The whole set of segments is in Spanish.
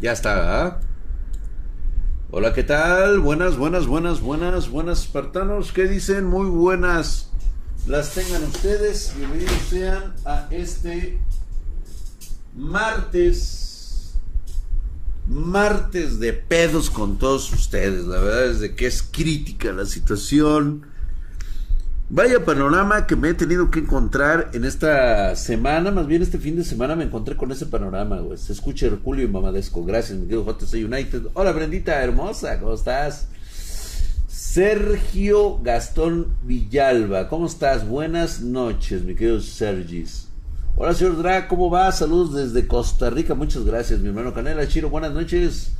Ya está, Hola, ¿qué tal? Buenas, buenas, buenas, buenas, buenas espartanos. ¿Qué dicen? Muy buenas. Las tengan ustedes. Bienvenidos sean a este martes. Martes de pedos con todos ustedes. La verdad es de que es crítica la situación Vaya panorama que me he tenido que encontrar en esta semana, más bien este fin de semana me encontré con ese panorama, güey. Se escucha Herculio y Mamadesco. Gracias, mi querido JC United. Hola, Brendita hermosa, ¿cómo estás? Sergio Gastón Villalba, ¿cómo estás? Buenas noches, mi querido Sergis. Hola, señor Drag, ¿cómo va? Saludos desde Costa Rica, muchas gracias, mi hermano Canela Chiro. Buenas noches.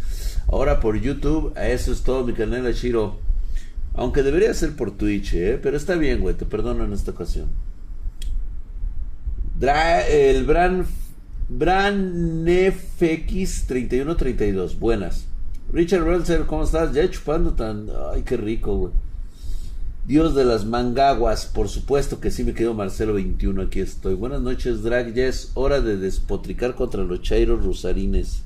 Ahora por YouTube, eso es todo, mi Canela Chiro. Aunque debería ser por Twitch, ¿eh? Pero está bien, güey, te perdono en esta ocasión. el Bran, Bran FX3132, buenas. Richard Relser, ¿cómo estás? Ya chupando tan... Ay, qué rico, güey. Dios de las mangaguas, por supuesto que sí me quedo Marcelo 21, aquí estoy. Buenas noches, Drag, ya es hora de despotricar contra los chairos rusarines.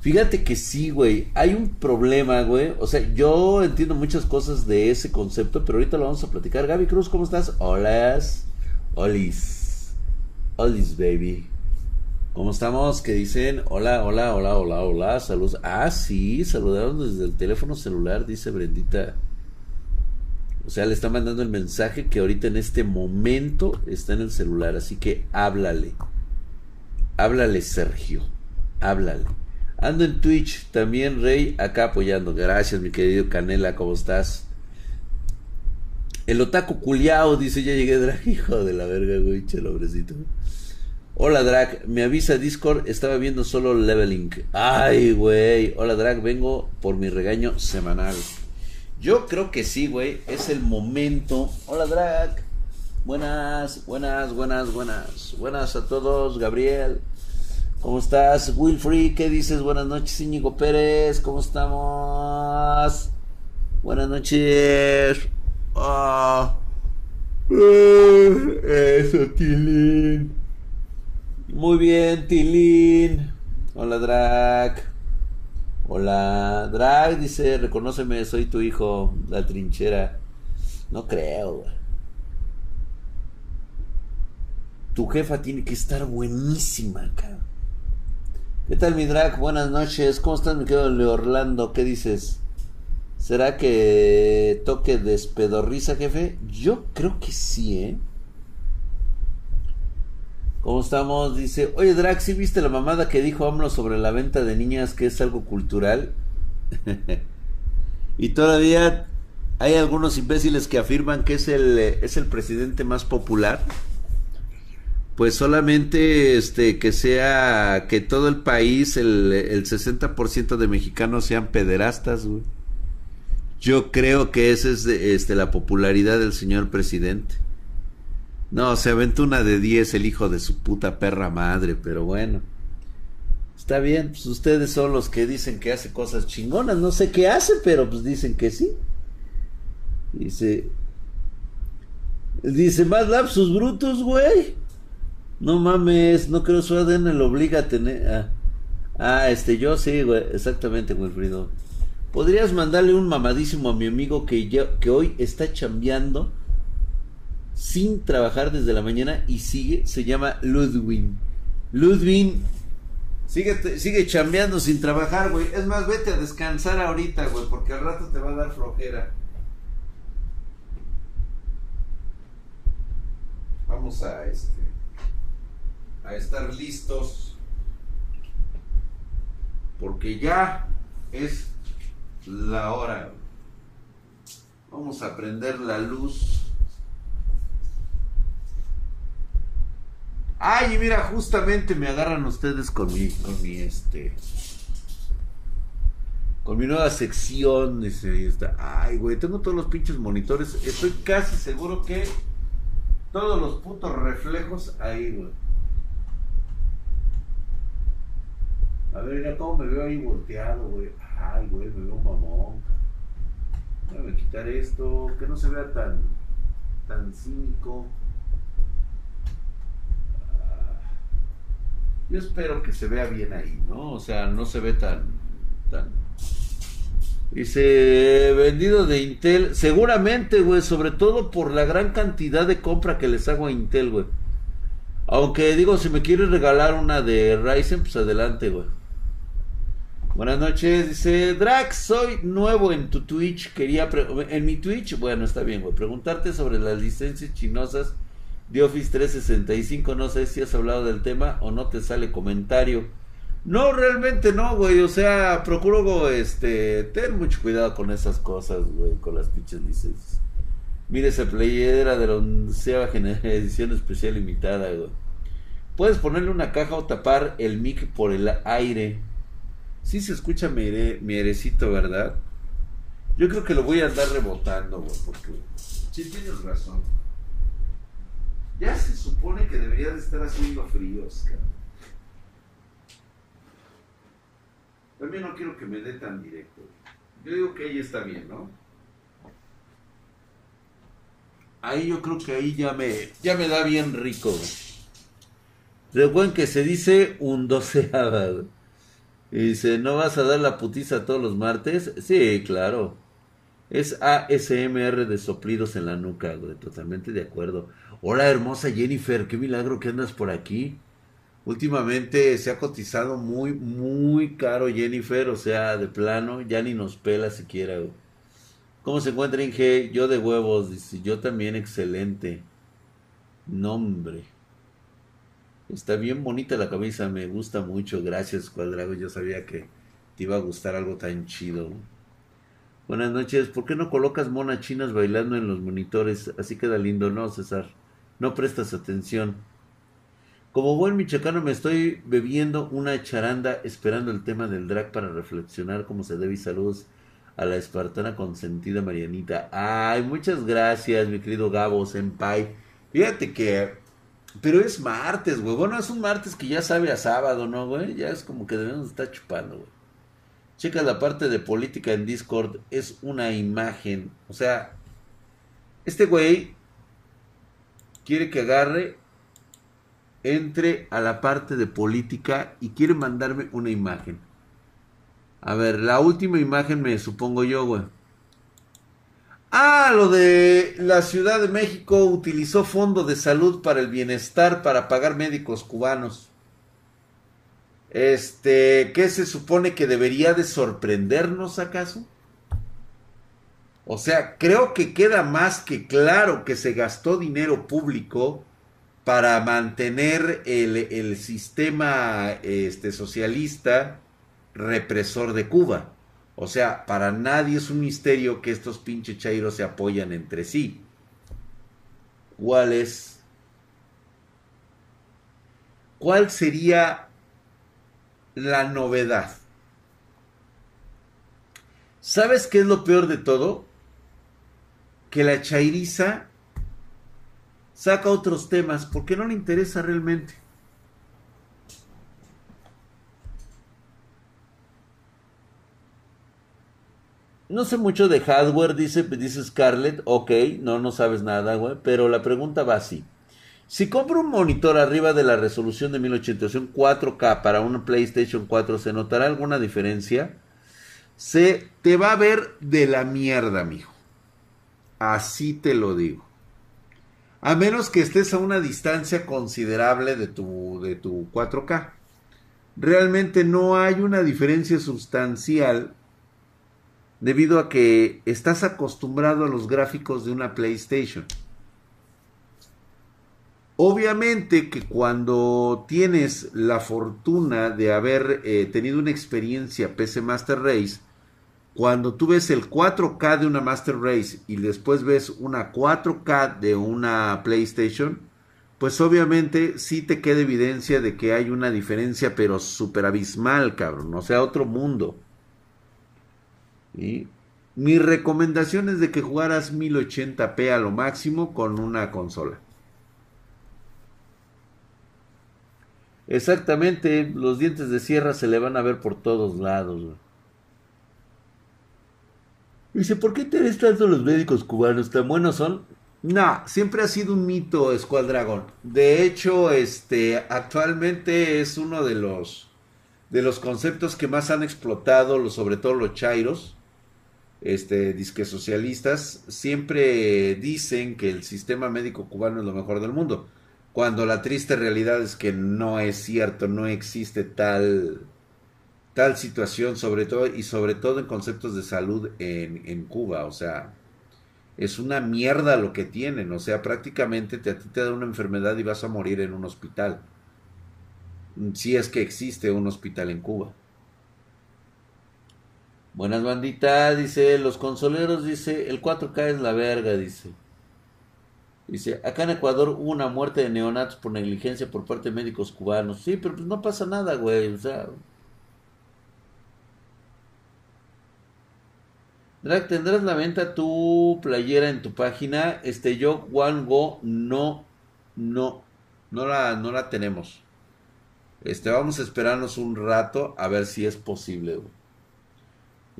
Fíjate que sí, güey. Hay un problema, güey. O sea, yo entiendo muchas cosas de ese concepto, pero ahorita lo vamos a platicar. Gaby Cruz, ¿cómo estás? Hola. Olis. Olis, baby. ¿Cómo estamos? ¿Qué dicen? Hola, hola, hola, hola, hola. Saludos. Ah, sí, saludaron desde el teléfono celular, dice Brendita. O sea, le está mandando el mensaje que ahorita en este momento está en el celular. Así que háblale. Háblale, Sergio. Háblale. Ando en Twitch también, Rey, acá apoyando. Gracias, mi querido Canela, ¿cómo estás? El otaku culiao dice, ya llegué, Drag, hijo de la verga, güey, chelo, hombrecito. Hola, Drag, me avisa Discord, estaba viendo solo Leveling. Ay, güey. Hola, Drag, vengo por mi regaño semanal. Yo creo que sí, güey, es el momento. Hola, Drag. Buenas, buenas, buenas, buenas. Buenas a todos, Gabriel. ¿Cómo estás, Wilfrey? ¿Qué dices? Buenas noches, Íñigo Pérez. ¿Cómo estamos? Buenas noches. Ah. Eso, Tilín. Muy bien, Tilín. Hola, Drag. Hola, Drag. Dice, reconóceme, soy tu hijo. La trinchera. No creo, Tu jefa tiene que estar buenísima, cabrón. ¿Qué tal mi drag? Buenas noches. ¿Cómo estás mi querido Leorlando? ¿Qué dices? ¿Será que toque despedorriza, jefe? Yo creo que sí, ¿eh? ¿Cómo estamos? Dice, oye Drag, ¿sí viste la mamada que dijo AMLO sobre la venta de niñas que es algo cultural? y todavía hay algunos imbéciles que afirman que es el, es el presidente más popular pues solamente este que sea que todo el país el, el 60% de mexicanos sean pederastas güey. yo creo que esa es este la popularidad del señor presidente. No se aventó una de 10 el hijo de su puta perra madre pero bueno. Está bien pues ustedes son los que dicen que hace cosas chingonas. No sé qué hace pero pues dicen que sí. Dice dice más lapsus brutos güey no mames, no creo su ADN lo obliga a tener. Ah, ah, este, yo sí, güey, exactamente, Wilfrido. ¿Podrías mandarle un mamadísimo a mi amigo que, que hoy está chambeando sin trabajar desde la mañana y sigue? Se llama Ludwin. Ludwin, sigue, sigue chambeando sin trabajar, güey. Es más, vete a descansar ahorita, güey, porque al rato te va a dar flojera. Vamos a este estar listos porque ya es la hora. Vamos a prender la luz. Ay, mira, justamente me agarran ustedes con mi, con mi este, con mi nueva sección. Ay, güey, tengo todos los pinches monitores. Estoy casi seguro que todos los putos reflejos ahí, güey. A ver, mira cómo me veo ahí volteado, güey. Ay, güey, me veo mamón. Déjame quitar esto, que no se vea tan, tan cínico. Yo espero que se vea bien ahí, ¿no? O sea, no se ve tan... tan... Dice, vendido de Intel, seguramente, güey, sobre todo por la gran cantidad de compra que les hago a Intel, güey. Aunque digo, si me quieres regalar una de Ryzen, pues adelante, güey. Buenas noches, dice Drax, soy nuevo en tu Twitch, quería en mi Twitch, bueno, está bien, güey, preguntarte sobre las licencias chinosas de Office 365, no sé si has hablado del tema o no te sale comentario. No, realmente no, güey, o sea, procuro, este, tener mucho cuidado con esas cosas, güey, con las pinches licencias. Mire esa playera de la onceava edición especial limitada, güey. Puedes ponerle una caja o tapar el mic por el aire. Sí se escucha mi, herecito, ¿verdad? Yo creo que lo voy a andar rebotando, güey, porque sí tienes razón. Ya se supone que debería de estar haciendo fríos, cabrón. También no quiero que me dé tan directo. Yo digo que ahí está bien, ¿no? Ahí yo creo que ahí ya me, ya me da bien rico. Recuerden que se dice un doceava. Y dice, ¿no vas a dar la putiza todos los martes? Sí, claro. Es ASMR de soplidos en la nuca, güey. Totalmente de acuerdo. Hola, hermosa Jennifer. Qué milagro que andas por aquí. Últimamente se ha cotizado muy, muy caro Jennifer. O sea, de plano, ya ni nos pela siquiera, güey. ¿Cómo se encuentra Inge? Yo de huevos. Dice, yo también excelente. Nombre. Está bien bonita la camisa, me gusta mucho. Gracias, Cuadrago. Yo sabía que te iba a gustar algo tan chido. Buenas noches. ¿Por qué no colocas monas chinas bailando en los monitores? Así queda lindo, ¿no, César? No prestas atención. Como buen michoacano me estoy bebiendo una charanda esperando el tema del drag para reflexionar como se debe y saludos a la espartana consentida Marianita. Ay, muchas gracias, mi querido Gabo Senpai. Fíjate que pero es martes, güey. Bueno, es un martes que ya sabe a sábado, ¿no, güey? Ya es como que debemos estar chupando, güey. Checa la parte de política en Discord. Es una imagen. O sea, este güey quiere que agarre, entre a la parte de política y quiere mandarme una imagen. A ver, la última imagen me supongo yo, güey. Ah, lo de la Ciudad de México utilizó Fondo de Salud para el Bienestar para pagar médicos cubanos. Este, ¿qué se supone que debería de sorprendernos acaso? O sea, creo que queda más que claro que se gastó dinero público para mantener el, el sistema este, socialista represor de Cuba. O sea, para nadie es un misterio que estos pinches chairos se apoyan entre sí. ¿Cuál es? ¿Cuál sería la novedad? ¿Sabes qué es lo peor de todo? Que la chairiza saca otros temas porque no le interesa realmente. No sé mucho de hardware, dice, Scarlett. Ok, no, no sabes nada, güey. Pero la pregunta va así. Si compro un monitor arriba de la resolución de 1080 4K para una PlayStation 4, ¿se notará alguna diferencia? Se te va a ver de la mierda, mijo. Así te lo digo. A menos que estés a una distancia considerable de tu, de tu 4K. Realmente no hay una diferencia sustancial debido a que estás acostumbrado a los gráficos de una PlayStation. Obviamente que cuando tienes la fortuna de haber eh, tenido una experiencia PC Master Race, cuando tú ves el 4K de una Master Race y después ves una 4K de una PlayStation, pues obviamente sí te queda evidencia de que hay una diferencia, pero súper abismal, cabrón. O sea, otro mundo. Mi recomendación es de que jugaras 1080p a lo máximo con una consola. Exactamente, los dientes de sierra se le van a ver por todos lados. Dice, ¿por qué te tanto los médicos cubanos? ¿Tan buenos son? No, siempre ha sido un mito Squad Dragon. De hecho, este, actualmente es uno de los de los conceptos que más han explotado, sobre todo los chairos, este, disque socialistas, siempre dicen que el sistema médico cubano es lo mejor del mundo, cuando la triste realidad es que no es cierto, no existe tal tal situación, sobre todo y sobre todo en conceptos de salud en, en Cuba, o sea, es una mierda lo que tienen. O sea, prácticamente te, a ti te da una enfermedad y vas a morir en un hospital. Si es que existe un hospital en Cuba. Buenas banditas, dice, los consoleros, dice, el 4K es la verga, dice. Dice, acá en Ecuador hubo una muerte de neonatos por negligencia por parte de médicos cubanos. Sí, pero pues no pasa nada, güey. O sea, Drag, ¿tendrás la venta tu playera en tu página? Este, yo, One Go, no, no, no la, no la tenemos. Este, vamos a esperarnos un rato a ver si es posible.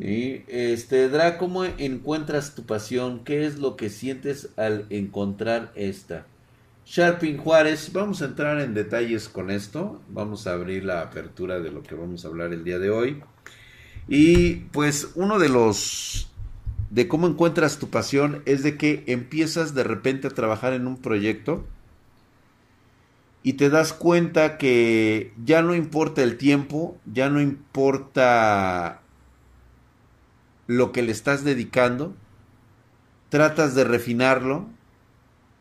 Y este, Drag, ¿cómo encuentras tu pasión? ¿Qué es lo que sientes al encontrar esta? Sharpin Juárez, vamos a entrar en detalles con esto. Vamos a abrir la apertura de lo que vamos a hablar el día de hoy. Y pues uno de los de cómo encuentras tu pasión es de que empiezas de repente a trabajar en un proyecto y te das cuenta que ya no importa el tiempo, ya no importa lo que le estás dedicando, tratas de refinarlo,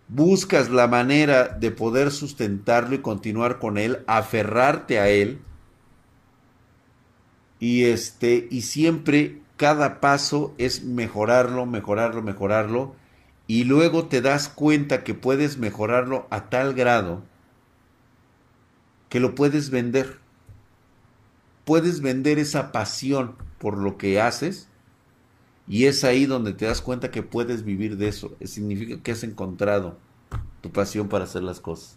buscas la manera de poder sustentarlo y continuar con él, aferrarte a él y este y siempre cada paso es mejorarlo, mejorarlo, mejorarlo, y luego te das cuenta que puedes mejorarlo a tal grado que lo puedes vender. Puedes vender esa pasión por lo que haces y es ahí donde te das cuenta que puedes vivir de eso. Significa que has encontrado tu pasión para hacer las cosas.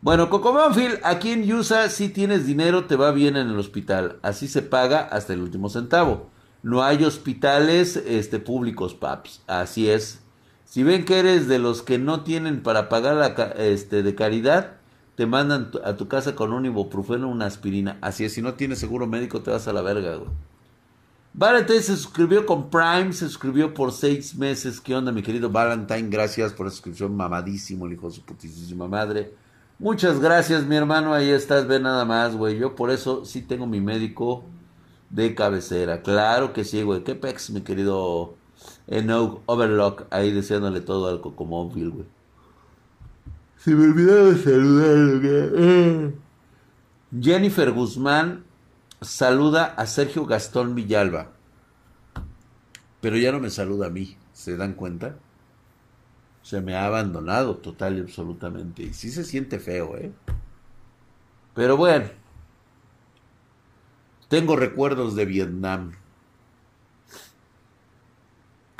Bueno, Cocomónfil, aquí en USA si tienes dinero te va bien en el hospital. Así se paga hasta el último centavo. No hay hospitales este, públicos, paps. Así es. Si ven que eres de los que no tienen para pagar este, de caridad, te mandan a tu casa con un ibuprofeno, una aspirina. Así es, si no tienes seguro médico te vas a la verga, güey. Valentine se suscribió con Prime, se suscribió por seis meses. ¿Qué onda, mi querido Valentine? Gracias por la suscripción, mamadísimo, el hijo de su putísima madre. Muchas gracias, mi hermano. Ahí estás, ve nada más, güey. Yo por eso sí tengo mi médico de cabecera. Claro que sí, güey. Qué pex, mi querido Enoch Overlock. Ahí deseándole todo al Cocomóvil, güey. Se me olvidaba saludar, güey. Jennifer Guzmán saluda a Sergio Gastón Villalba. Pero ya no me saluda a mí. ¿Se dan cuenta? se me ha abandonado total y absolutamente. Y sí se siente feo, ¿eh? Pero bueno, tengo recuerdos de Vietnam.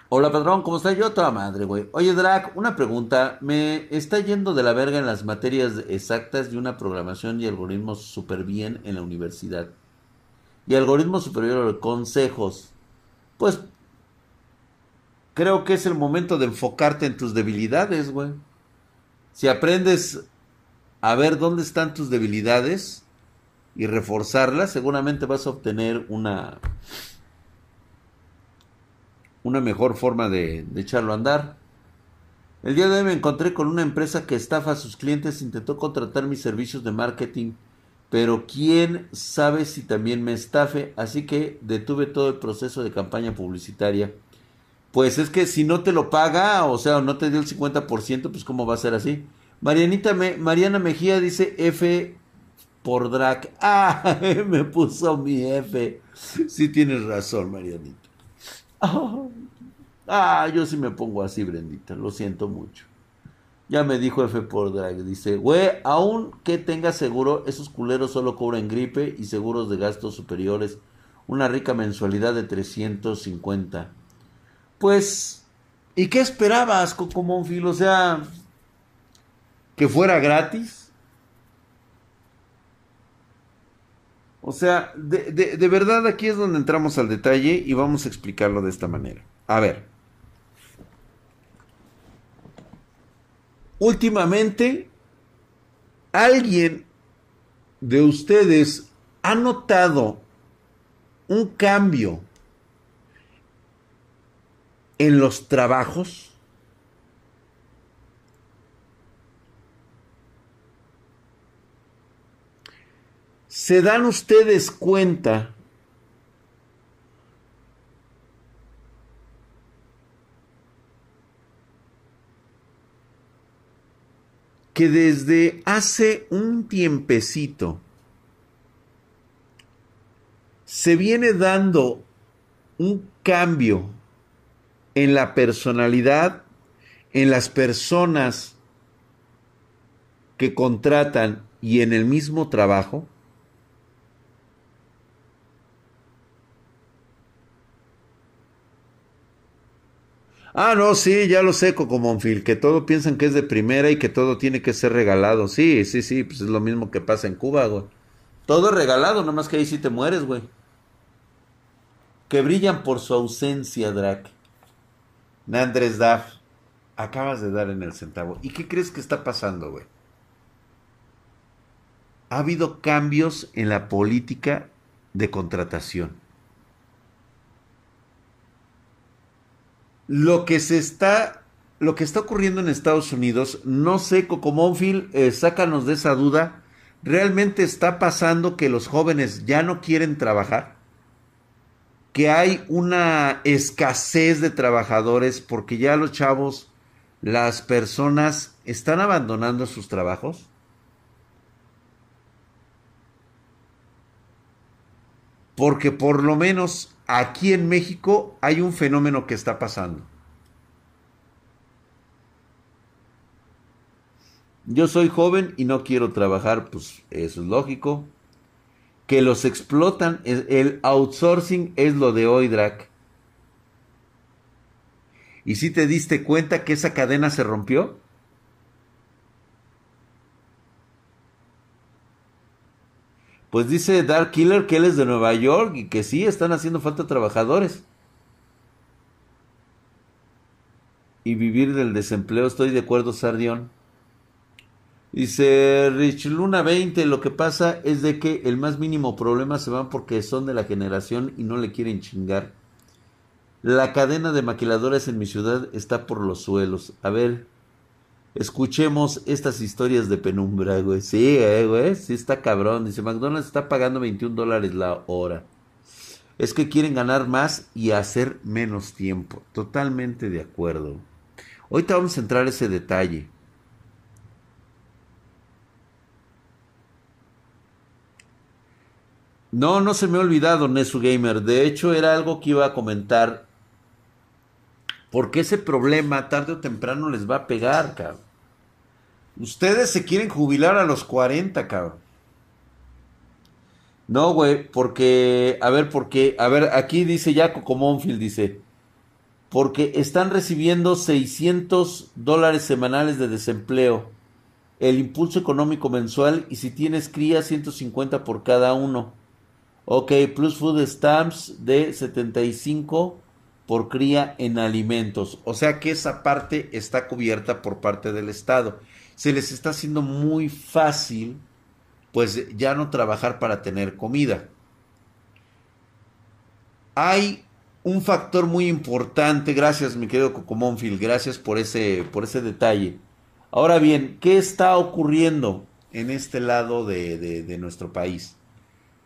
Hola, padrón, ¿cómo está? Yo toda madre, güey. Oye, Drac, una pregunta. Me está yendo de la verga en las materias exactas de una programación y algoritmos súper bien en la universidad. Y algoritmos superior consejos. Pues creo que es el momento de enfocarte en tus debilidades, güey. Si aprendes a ver dónde están tus debilidades y reforzarlas, seguramente vas a obtener una una mejor forma de, de, echarlo a andar. El día de hoy me encontré con una empresa que estafa a sus clientes, intentó contratar mis servicios de marketing, pero quién sabe si también me estafe, así que detuve todo el proceso de campaña publicitaria pues es que si no te lo paga, o sea, no te dio el 50%, pues cómo va a ser así. Marianita Me Mariana Mejía dice F por drag. Ah, me puso mi F. Sí tienes razón, Marianita. Ah, yo sí me pongo así, Brendita. Lo siento mucho. Ya me dijo F por drag. Dice, güey, aún que tengas seguro, esos culeros solo cobran gripe y seguros de gastos superiores. Una rica mensualidad de 350. Pues, ¿y qué esperabas, Coco Monfil? O sea, que fuera gratis. O sea, de, de, verdad aquí es donde entramos al detalle y vamos a explicarlo de esta manera. A ver. Últimamente alguien de ustedes ha notado un cambio en los trabajos? ¿Se dan ustedes cuenta que desde hace un tiempecito se viene dando un cambio en la personalidad, en las personas que contratan y en el mismo trabajo? Ah, no, sí, ya lo sé, Coco Monfil, que todo piensan que es de primera y que todo tiene que ser regalado. Sí, sí, sí, pues es lo mismo que pasa en Cuba, güey. Todo es regalado, nomás que ahí sí te mueres, güey. Que brillan por su ausencia, Drac. Nandres Daf, acabas de dar en el centavo. ¿Y qué crees que está pasando, güey? Ha habido cambios en la política de contratación. Lo que se está, lo que está ocurriendo en Estados Unidos, no sé, Cocomónfil, eh, sácanos de esa duda. ¿Realmente está pasando que los jóvenes ya no quieren trabajar? que hay una escasez de trabajadores porque ya los chavos, las personas están abandonando sus trabajos? Porque por lo menos aquí en México hay un fenómeno que está pasando. Yo soy joven y no quiero trabajar, pues eso es lógico que los explotan. El outsourcing es lo de hoy, Drac. ¿Y si te diste cuenta que esa cadena se rompió? Pues dice Dark Killer que él es de Nueva York y que sí, están haciendo falta trabajadores. Y vivir del desempleo, estoy de acuerdo, Sardión. Dice Rich Luna 20, lo que pasa es de que el más mínimo problema se van porque son de la generación y no le quieren chingar. La cadena de maquiladores en mi ciudad está por los suelos. A ver, escuchemos estas historias de penumbra, güey. Sí, eh, güey, sí está cabrón. Dice, McDonald's está pagando 21 dólares la hora. Es que quieren ganar más y hacer menos tiempo. Totalmente de acuerdo. Ahorita vamos a entrar a ese detalle. No, no se me ha olvidado, Nesu Gamer. De hecho, era algo que iba a comentar. Porque ese problema tarde o temprano les va a pegar, cabrón. Ustedes se quieren jubilar a los 40, cabrón. No, güey, porque, a ver, porque, a ver, aquí dice Jaco Monfield, dice, porque están recibiendo 600 dólares semanales de desempleo, el impulso económico mensual y si tienes cría 150 por cada uno. Ok, plus food stamps de 75 por cría en alimentos. O sea que esa parte está cubierta por parte del Estado. Se les está haciendo muy fácil, pues ya no trabajar para tener comida. Hay un factor muy importante, gracias mi querido Cocomónfil, gracias por ese, por ese detalle. Ahora bien, ¿qué está ocurriendo en este lado de, de nuestro país?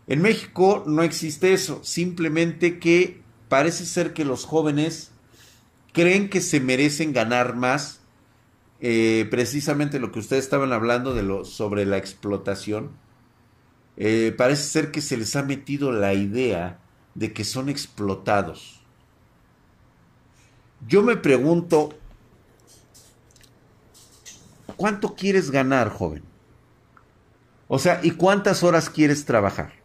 En México no existe eso, simplemente que parece ser que los jóvenes creen que se merecen ganar más, eh, precisamente lo que ustedes estaban hablando de lo, sobre la explotación. Eh, parece ser que se les ha metido la idea de que son explotados. Yo me pregunto, ¿cuánto quieres ganar, joven? O sea, ¿y cuántas horas quieres trabajar?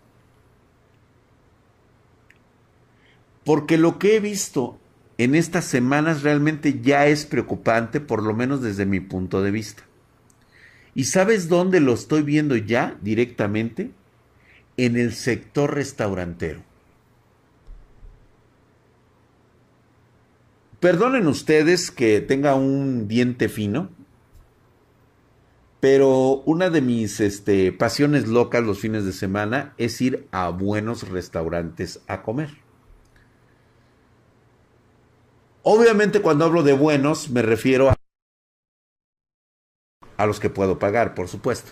porque lo que he visto en estas semanas realmente ya es preocupante, por lo menos desde mi punto de vista. ¿Y sabes dónde lo estoy viendo ya directamente? En el sector restaurantero. Perdonen ustedes que tenga un diente fino, Pero una de mis este, pasiones locas los fines de semana es ir a buenos restaurantes a comer. Obviamente cuando hablo de buenos me refiero a, a los que puedo pagar, por supuesto.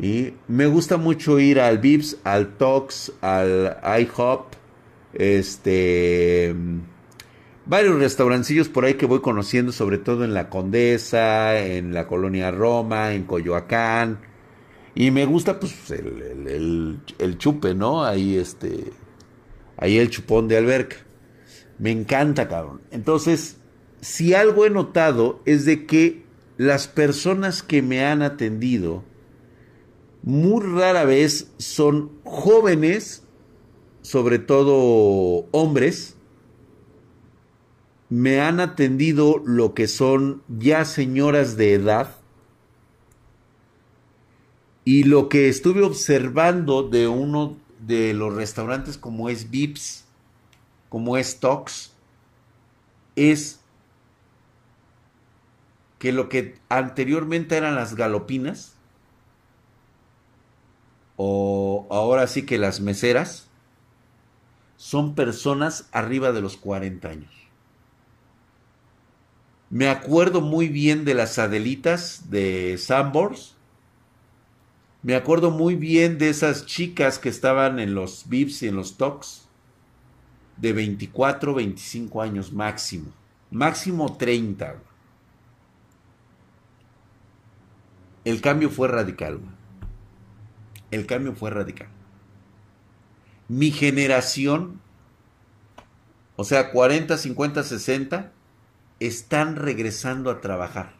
Y me gusta mucho ir al Vips, al Tox, al IHOP, este varios restaurancillos por ahí que voy conociendo, sobre todo en la Condesa, en la colonia Roma, en Coyoacán. Y me gusta pues el, el, chupe, ¿no? Ahí este, ahí el chupón de alberca. Me encanta, cabrón. Entonces, si algo he notado es de que las personas que me han atendido muy rara vez son jóvenes, sobre todo hombres, me han atendido lo que son ya señoras de edad y lo que estuve observando de uno de los restaurantes como es Vips, como es Tox, es que lo que anteriormente eran las galopinas, o ahora sí que las meseras, son personas arriba de los 40 años. Me acuerdo muy bien de las Adelitas de Sambors. Me acuerdo muy bien de esas chicas que estaban en los VIPs y en los talks. De 24, 25 años máximo. Máximo 30. El cambio fue radical. El cambio fue radical. Mi generación, o sea, 40, 50, 60, están regresando a trabajar.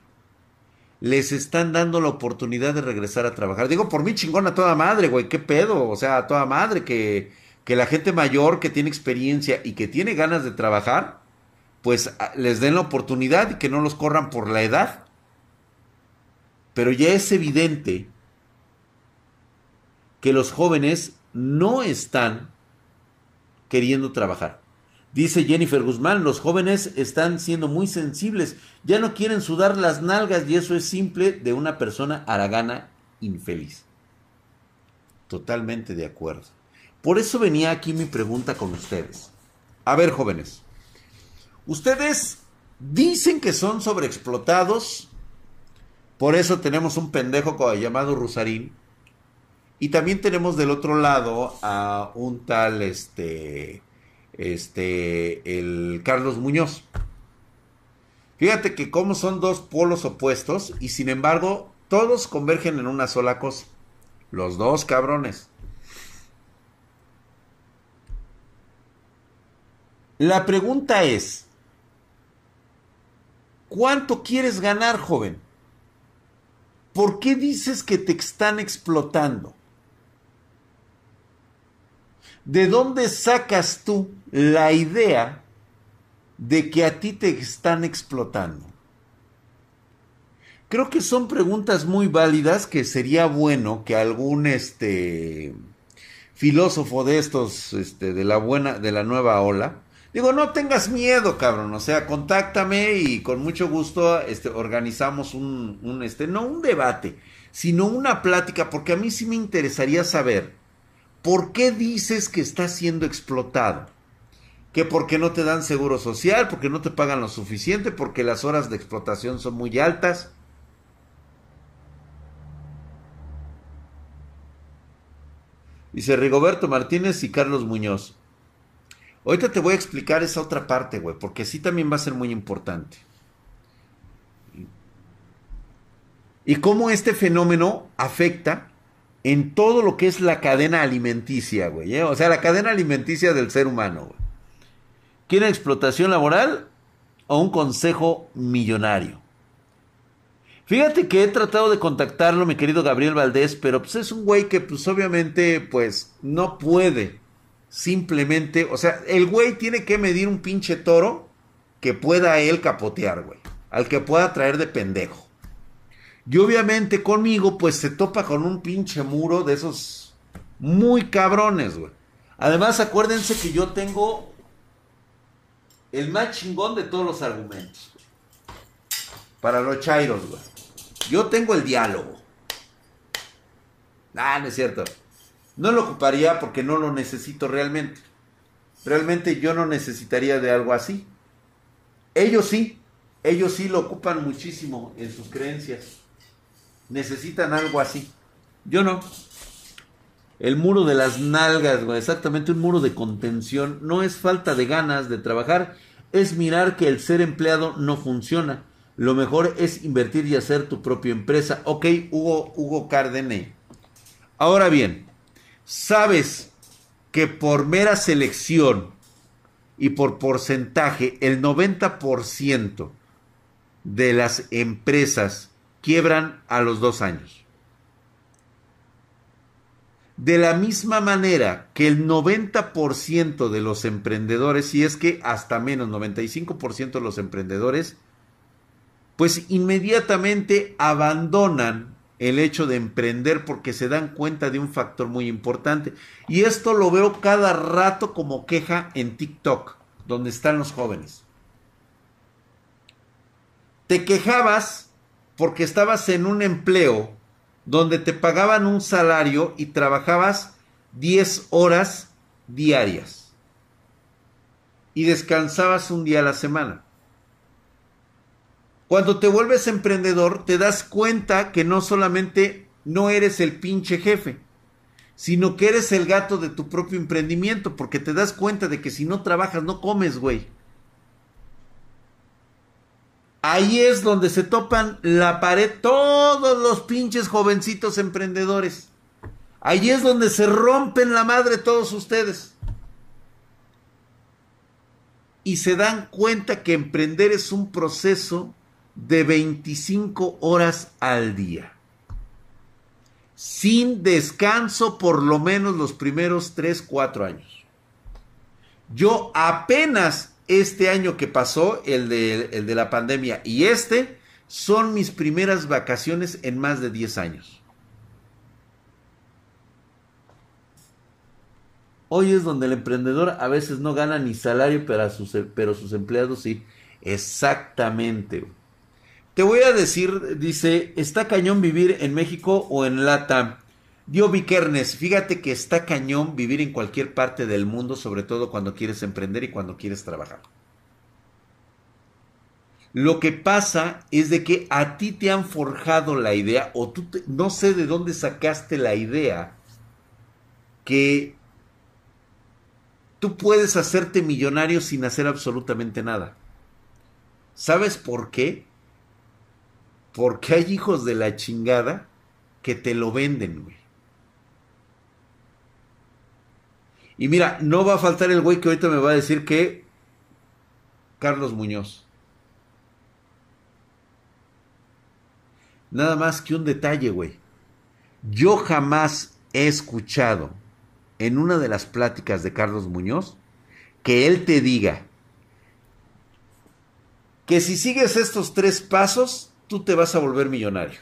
Les están dando la oportunidad de regresar a trabajar. Digo, por mí chingón a toda madre, güey, qué pedo. O sea, a toda madre que, que la gente mayor que tiene experiencia y que tiene ganas de trabajar, pues les den la oportunidad y que no los corran por la edad. Pero ya es evidente que los jóvenes no están queriendo trabajar. Dice Jennifer Guzmán, los jóvenes están siendo muy sensibles, ya no quieren sudar las nalgas y eso es simple de una persona aragana infeliz. Totalmente de acuerdo. Por eso venía aquí mi pregunta con ustedes. A ver, jóvenes, ustedes dicen que son sobreexplotados, por eso tenemos un pendejo llamado Rusarín, y también tenemos del otro lado a un tal, este, este, el Carlos Muñoz. Fíjate que como son dos polos opuestos y sin embargo todos convergen en una sola cosa. Los dos cabrones. La pregunta es, ¿cuánto quieres ganar, joven? ¿Por qué dices que te están explotando? ¿De dónde sacas tú la idea de que a ti te están explotando? Creo que son preguntas muy válidas que sería bueno que algún este filósofo de estos este, de la buena de la nueva ola digo no tengas miedo cabrón o sea contáctame y con mucho gusto este organizamos un, un este no un debate sino una plática porque a mí sí me interesaría saber ¿Por qué dices que estás siendo explotado? ¿Que porque no te dan seguro social? ¿Porque no te pagan lo suficiente? ¿Porque las horas de explotación son muy altas? Dice Rigoberto Martínez y Carlos Muñoz. Ahorita te voy a explicar esa otra parte, güey, porque sí también va a ser muy importante. Y cómo este fenómeno afecta en todo lo que es la cadena alimenticia, güey. ¿eh? O sea, la cadena alimenticia del ser humano, güey. ¿Quiere explotación laboral o un consejo millonario? Fíjate que he tratado de contactarlo, mi querido Gabriel Valdés, pero pues es un güey que pues obviamente pues no puede simplemente, o sea, el güey tiene que medir un pinche toro que pueda él capotear, güey, al que pueda traer de pendejo. Y obviamente conmigo, pues se topa con un pinche muro de esos muy cabrones, güey. Además, acuérdense que yo tengo el más chingón de todos los argumentos. Para los chairos, güey. Yo tengo el diálogo. Ah, no es cierto. No lo ocuparía porque no lo necesito realmente. Realmente yo no necesitaría de algo así. Ellos sí, ellos sí lo ocupan muchísimo en sus creencias. Necesitan algo así. Yo no. El muro de las nalgas, exactamente un muro de contención. No es falta de ganas de trabajar, es mirar que el ser empleado no funciona. Lo mejor es invertir y hacer tu propia empresa. Ok, Hugo, Hugo Cárdenas. Ahora bien, sabes que por mera selección y por porcentaje, el 90% de las empresas quiebran a los dos años. De la misma manera que el 90% de los emprendedores, y es que hasta menos 95% de los emprendedores, pues inmediatamente abandonan el hecho de emprender porque se dan cuenta de un factor muy importante. Y esto lo veo cada rato como queja en TikTok, donde están los jóvenes. Te quejabas porque estabas en un empleo donde te pagaban un salario y trabajabas 10 horas diarias y descansabas un día a la semana. Cuando te vuelves emprendedor, te das cuenta que no solamente no eres el pinche jefe, sino que eres el gato de tu propio emprendimiento, porque te das cuenta de que si no trabajas, no comes, güey. Ahí es donde se topan la pared todos los pinches jovencitos emprendedores. Ahí es donde se rompen la madre todos ustedes. Y se dan cuenta que emprender es un proceso de 25 horas al día. Sin descanso por lo menos los primeros 3, 4 años. Yo apenas este año que pasó, el de, de la pandemia, y este, son mis primeras vacaciones en más de 10 años. Hoy es donde el emprendedor a veces no gana ni salario, pero, sus, pero sus empleados sí. Exactamente. Te voy a decir, dice, está cañón vivir en México o en Latam. Dio Vikernes, fíjate que está cañón vivir en cualquier parte del mundo, sobre todo cuando quieres emprender y cuando quieres trabajar. Lo que pasa es de que a ti te han forjado la idea, o tú no sé de dónde sacaste la idea, que tú puedes hacerte millonario sin hacer absolutamente nada. ¿Sabes por qué? Porque hay hijos de la chingada que te lo venden, güey. Y mira, no va a faltar el güey que ahorita me va a decir que Carlos Muñoz. Nada más que un detalle, güey. Yo jamás he escuchado en una de las pláticas de Carlos Muñoz que él te diga que si sigues estos tres pasos, tú te vas a volver millonario.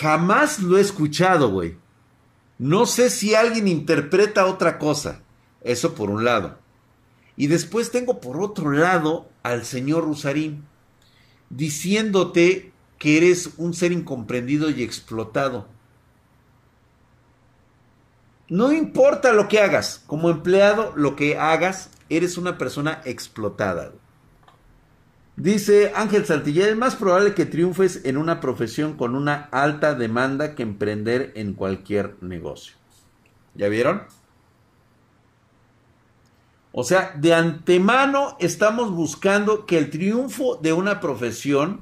Jamás lo he escuchado, güey. No sé si alguien interpreta otra cosa. Eso por un lado. Y después tengo por otro lado al señor Rusarín diciéndote que eres un ser incomprendido y explotado. No importa lo que hagas, como empleado, lo que hagas, eres una persona explotada. Dice Ángel Santillán, es más probable que triunfes en una profesión con una alta demanda que emprender en cualquier negocio. ¿Ya vieron? O sea, de antemano estamos buscando que el triunfo de una profesión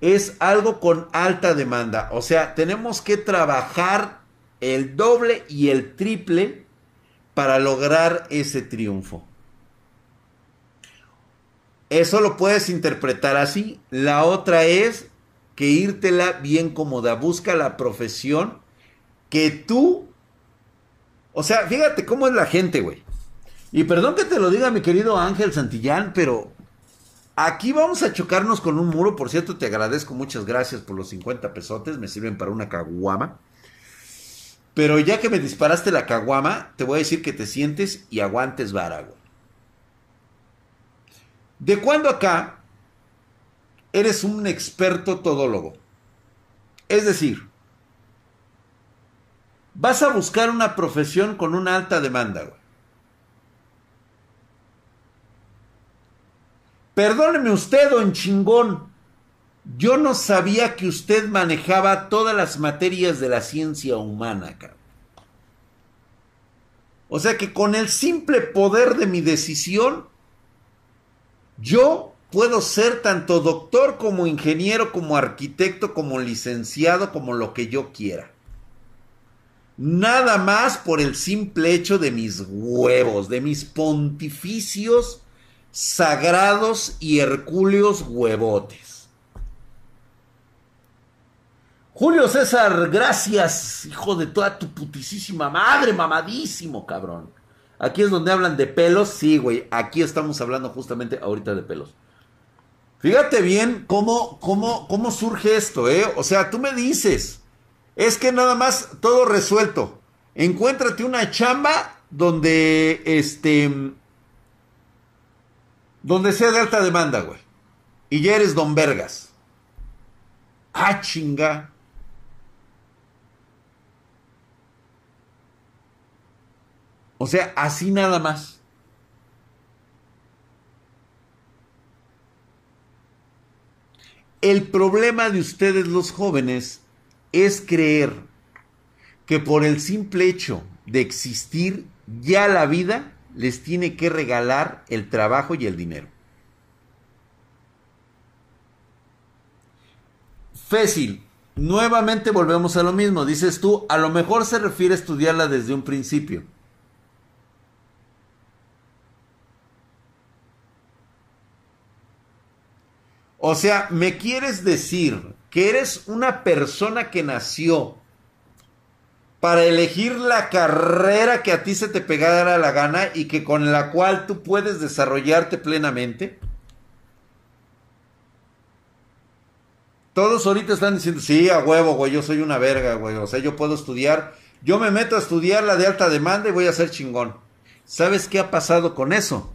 es algo con alta demanda. O sea, tenemos que trabajar el doble y el triple para lograr ese triunfo. Eso lo puedes interpretar así. La otra es que írtela bien cómoda. Busca la profesión que tú... O sea, fíjate cómo es la gente, güey. Y perdón que te lo diga mi querido Ángel Santillán, pero aquí vamos a chocarnos con un muro. Por cierto, te agradezco, muchas gracias por los 50 pesotes. Me sirven para una caguama. Pero ya que me disparaste la caguama, te voy a decir que te sientes y aguantes vara, güey. ¿De cuándo acá eres un experto todólogo? Es decir, vas a buscar una profesión con una alta demanda, güey. Perdóneme usted, don chingón. Yo no sabía que usted manejaba todas las materias de la ciencia humana, cabrón. O sea que con el simple poder de mi decisión, yo puedo ser tanto doctor como ingeniero, como arquitecto, como licenciado, como lo que yo quiera. Nada más por el simple hecho de mis huevos, de mis pontificios sagrados y hercúleos huevotes. Julio César, gracias, hijo de toda tu putisísima madre, mamadísimo, cabrón. Aquí es donde hablan de pelos, sí, güey, aquí estamos hablando justamente ahorita de pelos. Fíjate bien cómo, cómo, cómo surge esto, ¿eh? O sea, tú me dices, es que nada más todo resuelto. Encuéntrate una chamba donde, este, donde sea de alta demanda, güey. Y ya eres don Vergas. Ah, chinga. O sea, así nada más. El problema de ustedes los jóvenes es creer que por el simple hecho de existir ya la vida les tiene que regalar el trabajo y el dinero. Fácil. Nuevamente volvemos a lo mismo. Dices tú, a lo mejor se refiere a estudiarla desde un principio. O sea, me quieres decir que eres una persona que nació para elegir la carrera que a ti se te pegara la gana y que con la cual tú puedes desarrollarte plenamente? Todos ahorita están diciendo, sí, a huevo, güey, yo soy una verga, güey. O sea, yo puedo estudiar, yo me meto a estudiar la de alta demanda y voy a ser chingón. ¿Sabes qué ha pasado con eso?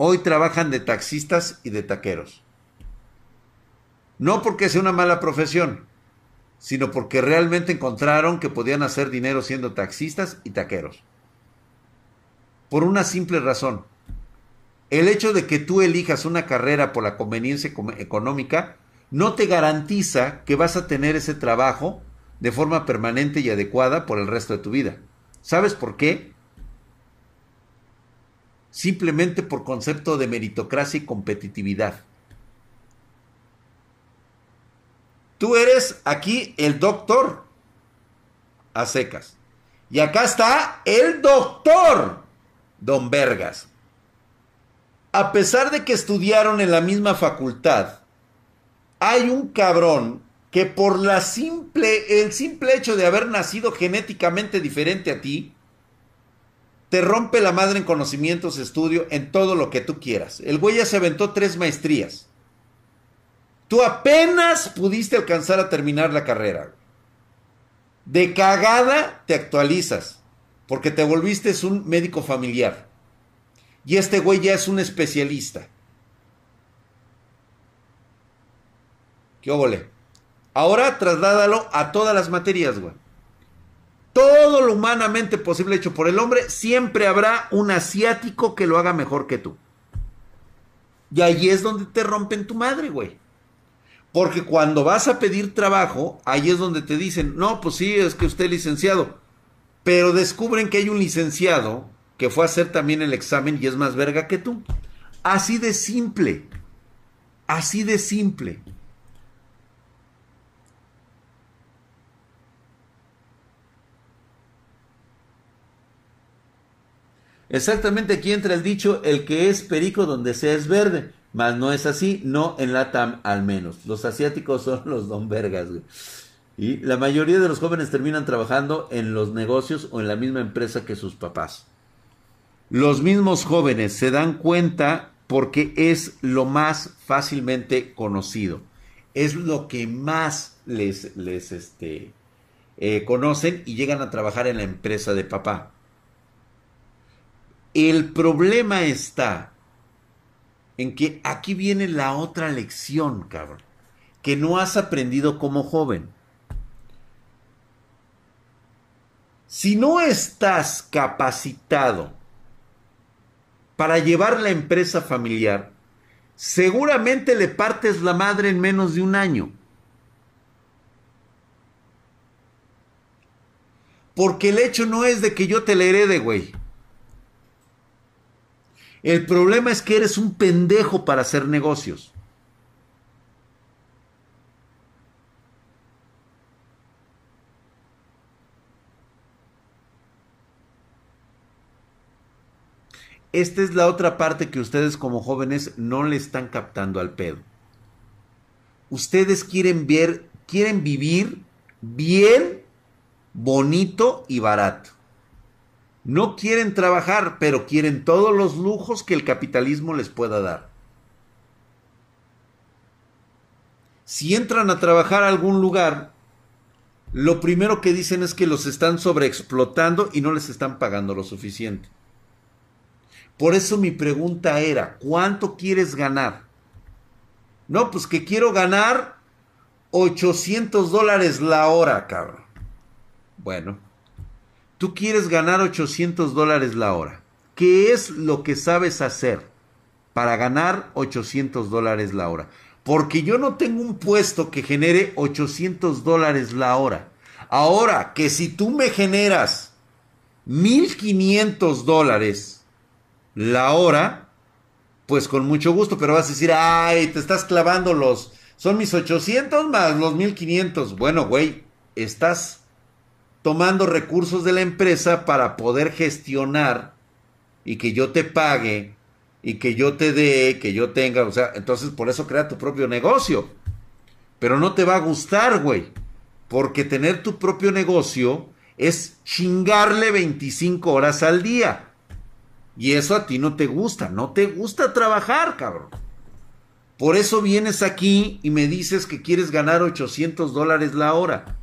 Hoy trabajan de taxistas y de taqueros. No porque sea una mala profesión, sino porque realmente encontraron que podían hacer dinero siendo taxistas y taqueros. Por una simple razón. El hecho de que tú elijas una carrera por la conveniencia económica no te garantiza que vas a tener ese trabajo de forma permanente y adecuada por el resto de tu vida. ¿Sabes por qué? Simplemente por concepto de meritocracia y competitividad. Tú eres aquí el doctor a. Y acá está el doctor, don Vergas. A pesar de que estudiaron en la misma facultad, hay un cabrón que por la simple, el simple hecho de haber nacido genéticamente diferente a ti, te rompe la madre en conocimientos, estudio, en todo lo que tú quieras. El güey ya se aventó tres maestrías. Tú apenas pudiste alcanzar a terminar la carrera. De cagada te actualizas, porque te volviste un médico familiar. Y este güey ya es un especialista. ¿Qué óvole? Ahora trasládalo a todas las materias, güey. Todo lo humanamente posible hecho por el hombre, siempre habrá un asiático que lo haga mejor que tú. Y ahí es donde te rompen tu madre, güey. Porque cuando vas a pedir trabajo, ahí es donde te dicen, no, pues sí, es que usted es licenciado. Pero descubren que hay un licenciado que fue a hacer también el examen y es más verga que tú. Así de simple. Así de simple. Exactamente aquí entra el dicho, el que es perico donde sea es verde. Mas no es así, no en la TAM al menos. Los asiáticos son los don vergas, Y la mayoría de los jóvenes terminan trabajando en los negocios o en la misma empresa que sus papás. Los mismos jóvenes se dan cuenta porque es lo más fácilmente conocido. Es lo que más les, les este, eh, conocen y llegan a trabajar en la empresa de papá. El problema está en que aquí viene la otra lección, cabrón, que no has aprendido como joven. Si no estás capacitado para llevar la empresa familiar, seguramente le partes la madre en menos de un año. Porque el hecho no es de que yo te la herede, güey. El problema es que eres un pendejo para hacer negocios. Esta es la otra parte que ustedes como jóvenes no le están captando al pedo. Ustedes quieren ver, quieren vivir bien, bonito y barato. No quieren trabajar, pero quieren todos los lujos que el capitalismo les pueda dar. Si entran a trabajar a algún lugar, lo primero que dicen es que los están sobreexplotando y no les están pagando lo suficiente. Por eso mi pregunta era, ¿cuánto quieres ganar? No, pues que quiero ganar 800 dólares la hora, cabrón. Bueno, Tú quieres ganar 800 dólares la hora. ¿Qué es lo que sabes hacer para ganar 800 dólares la hora? Porque yo no tengo un puesto que genere 800 dólares la hora. Ahora, que si tú me generas 1500 dólares la hora, pues con mucho gusto, pero vas a decir, ay, te estás clavando los, son mis 800 más los 1500. Bueno, güey, estás tomando recursos de la empresa para poder gestionar y que yo te pague y que yo te dé, que yo tenga, o sea, entonces por eso crea tu propio negocio. Pero no te va a gustar, güey, porque tener tu propio negocio es chingarle 25 horas al día. Y eso a ti no te gusta, no te gusta trabajar, cabrón. Por eso vienes aquí y me dices que quieres ganar 800 dólares la hora.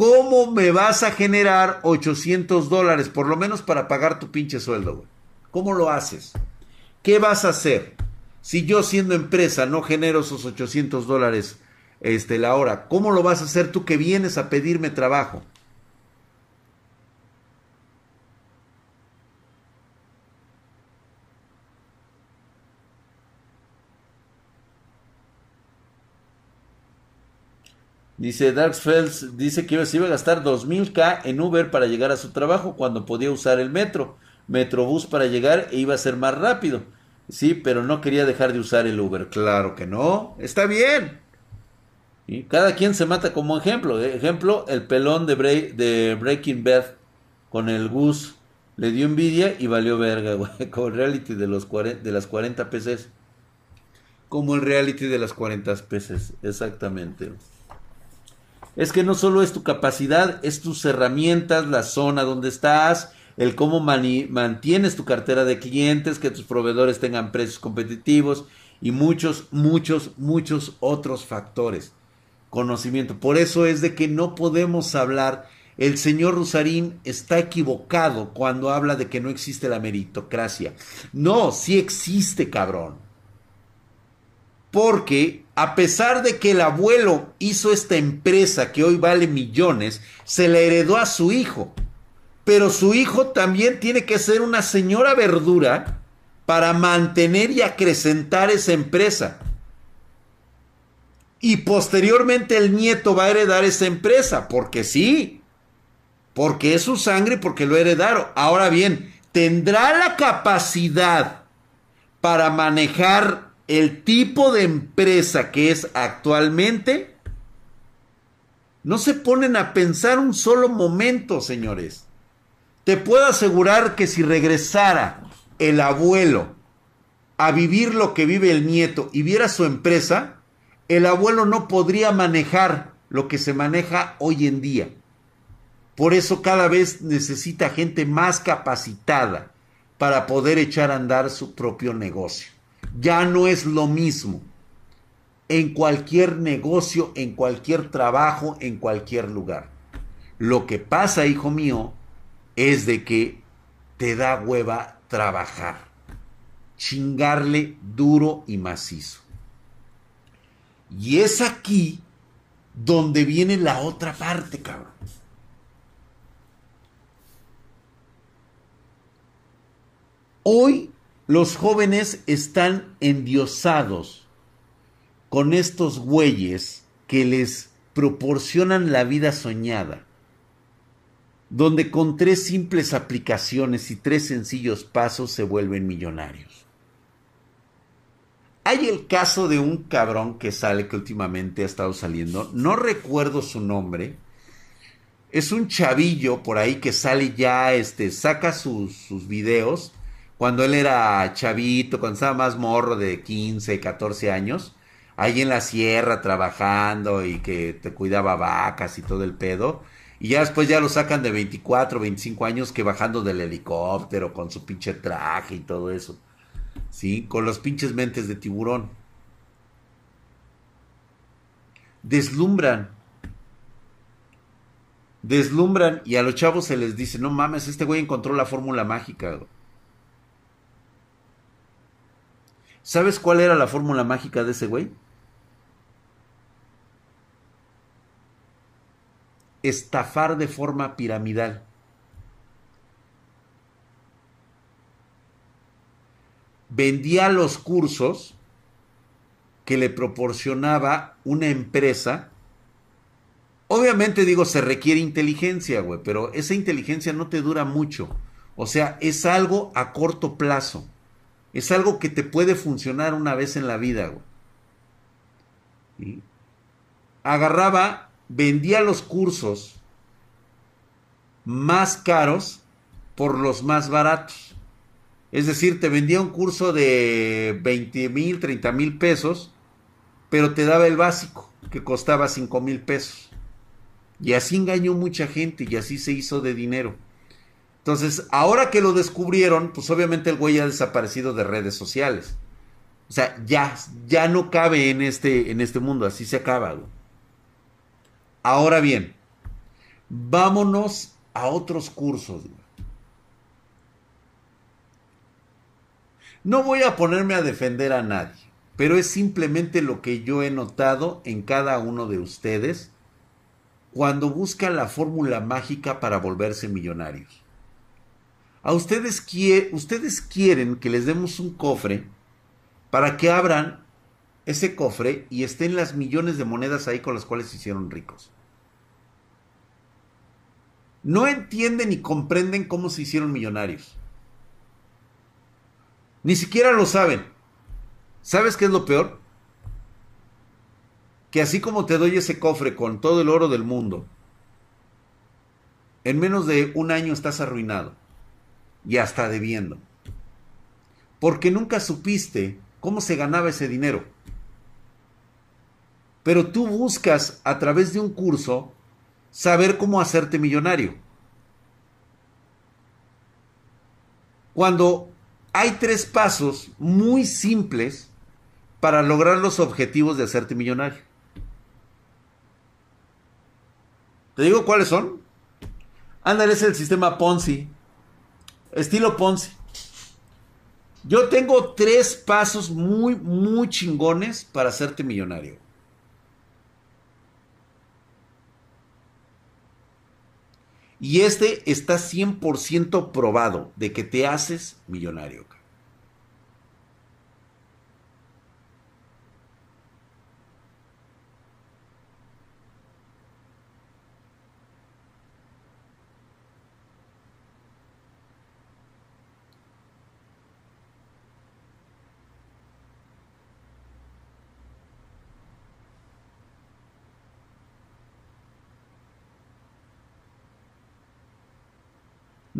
¿Cómo me vas a generar 800 dólares, por lo menos para pagar tu pinche sueldo, güey? ¿Cómo lo haces? ¿Qué vas a hacer? Si yo siendo empresa no genero esos 800 dólares este, la hora, ¿cómo lo vas a hacer tú que vienes a pedirme trabajo? Dice Darksfelds, dice que se iba a gastar 2000k en Uber para llegar a su trabajo cuando podía usar el metro, Metrobús para llegar e iba a ser más rápido. Sí, pero no quería dejar de usar el Uber. Claro que no, está bien. Y cada quien se mata como ejemplo. Ejemplo, el pelón de, de Breaking Bad con el Gus le dio envidia y valió verga, güey, como el reality de, los de las 40 peces. Como el reality de las 40 peces, exactamente es que no solo es tu capacidad, es tus herramientas, la zona donde estás, el cómo mantienes tu cartera de clientes, que tus proveedores tengan precios competitivos y muchos, muchos, muchos otros factores. Conocimiento. Por eso es de que no podemos hablar. El señor Rusarín está equivocado cuando habla de que no existe la meritocracia. No, sí existe, cabrón. Porque a pesar de que el abuelo hizo esta empresa que hoy vale millones, se la heredó a su hijo. Pero su hijo también tiene que ser una señora verdura para mantener y acrecentar esa empresa. Y posteriormente el nieto va a heredar esa empresa, porque sí, porque es su sangre, porque lo heredaron. Ahora bien, ¿tendrá la capacidad para manejar el tipo de empresa que es actualmente, no se ponen a pensar un solo momento, señores. Te puedo asegurar que si regresara el abuelo a vivir lo que vive el nieto y viera su empresa, el abuelo no podría manejar lo que se maneja hoy en día. Por eso cada vez necesita gente más capacitada para poder echar a andar su propio negocio ya no es lo mismo. En cualquier negocio, en cualquier trabajo, en cualquier lugar. Lo que pasa, hijo mío, es de que te da hueva trabajar. chingarle duro y macizo. Y es aquí donde viene la otra parte, cabrón. Hoy los jóvenes están endiosados con estos güeyes que les proporcionan la vida soñada, donde con tres simples aplicaciones y tres sencillos pasos se vuelven millonarios. Hay el caso de un cabrón que sale, que últimamente ha estado saliendo, no recuerdo su nombre, es un chavillo por ahí que sale ya, este, saca sus, sus videos, cuando él era chavito, cuando estaba más morro de 15, 14 años, ahí en la sierra trabajando y que te cuidaba vacas y todo el pedo. Y ya después ya lo sacan de 24, 25 años que bajando del helicóptero con su pinche traje y todo eso. ¿Sí? Con los pinches mentes de tiburón. Deslumbran. Deslumbran y a los chavos se les dice, no mames, este güey encontró la fórmula mágica. ¿Sabes cuál era la fórmula mágica de ese güey? Estafar de forma piramidal. Vendía los cursos que le proporcionaba una empresa. Obviamente digo, se requiere inteligencia, güey, pero esa inteligencia no te dura mucho. O sea, es algo a corto plazo. Es algo que te puede funcionar una vez en la vida. Agarraba, vendía los cursos más caros por los más baratos. Es decir, te vendía un curso de 20 mil, 30 mil pesos, pero te daba el básico, que costaba 5 mil pesos. Y así engañó mucha gente y así se hizo de dinero. Entonces, ahora que lo descubrieron, pues obviamente el güey ha desaparecido de redes sociales. O sea, ya, ya no cabe en este, en este mundo, así se acaba. Ahora bien, vámonos a otros cursos. No voy a ponerme a defender a nadie, pero es simplemente lo que yo he notado en cada uno de ustedes cuando buscan la fórmula mágica para volverse millonarios. A ustedes, ustedes quieren que les demos un cofre para que abran ese cofre y estén las millones de monedas ahí con las cuales se hicieron ricos. No entienden ni comprenden cómo se hicieron millonarios. Ni siquiera lo saben. ¿Sabes qué es lo peor? Que así como te doy ese cofre con todo el oro del mundo, en menos de un año estás arruinado y hasta debiendo. Porque nunca supiste cómo se ganaba ese dinero. Pero tú buscas a través de un curso saber cómo hacerte millonario. Cuando hay tres pasos muy simples para lograr los objetivos de hacerte millonario. ¿Te digo cuáles son? Ándale, es el sistema Ponzi. Estilo Ponzi. Yo tengo tres pasos muy, muy chingones para hacerte millonario. Y este está 100% probado de que te haces millonario.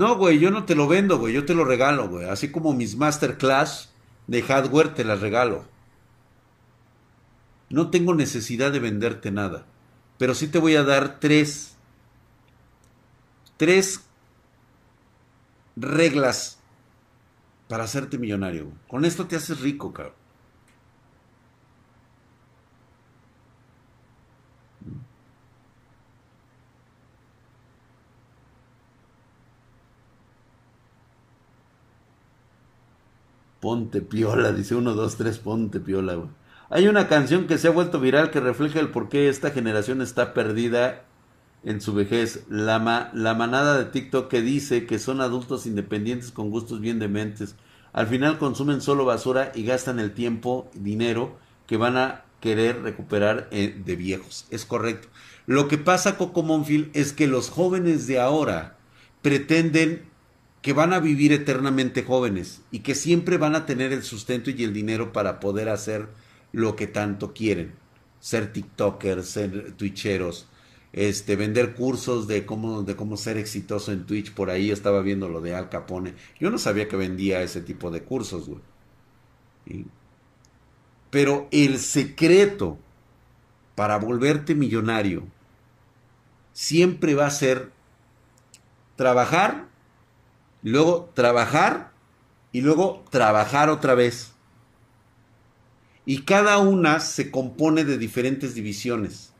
No, güey, yo no te lo vendo, güey, yo te lo regalo, güey. Así como mis masterclass de hardware te las regalo. No tengo necesidad de venderte nada, pero sí te voy a dar tres, tres reglas para hacerte millonario. Con esto te haces rico, cabrón. Ponte piola, dice uno, dos, tres, ponte piola, güey. Hay una canción que se ha vuelto viral que refleja el por qué esta generación está perdida en su vejez. La, la manada de TikTok que dice que son adultos independientes con gustos bien dementes. Al final consumen solo basura y gastan el tiempo, dinero que van a querer recuperar eh, de viejos. Es correcto. Lo que pasa, Coco Monfil, es que los jóvenes de ahora pretenden que van a vivir eternamente jóvenes y que siempre van a tener el sustento y el dinero para poder hacer lo que tanto quieren. Ser TikTokers, ser Twitcheros, este, vender cursos de cómo, de cómo ser exitoso en Twitch. Por ahí estaba viendo lo de Al Capone. Yo no sabía que vendía ese tipo de cursos, güey. Pero el secreto para volverte millonario siempre va a ser trabajar, luego trabajar y luego trabajar otra vez. Y cada una se compone de diferentes divisiones.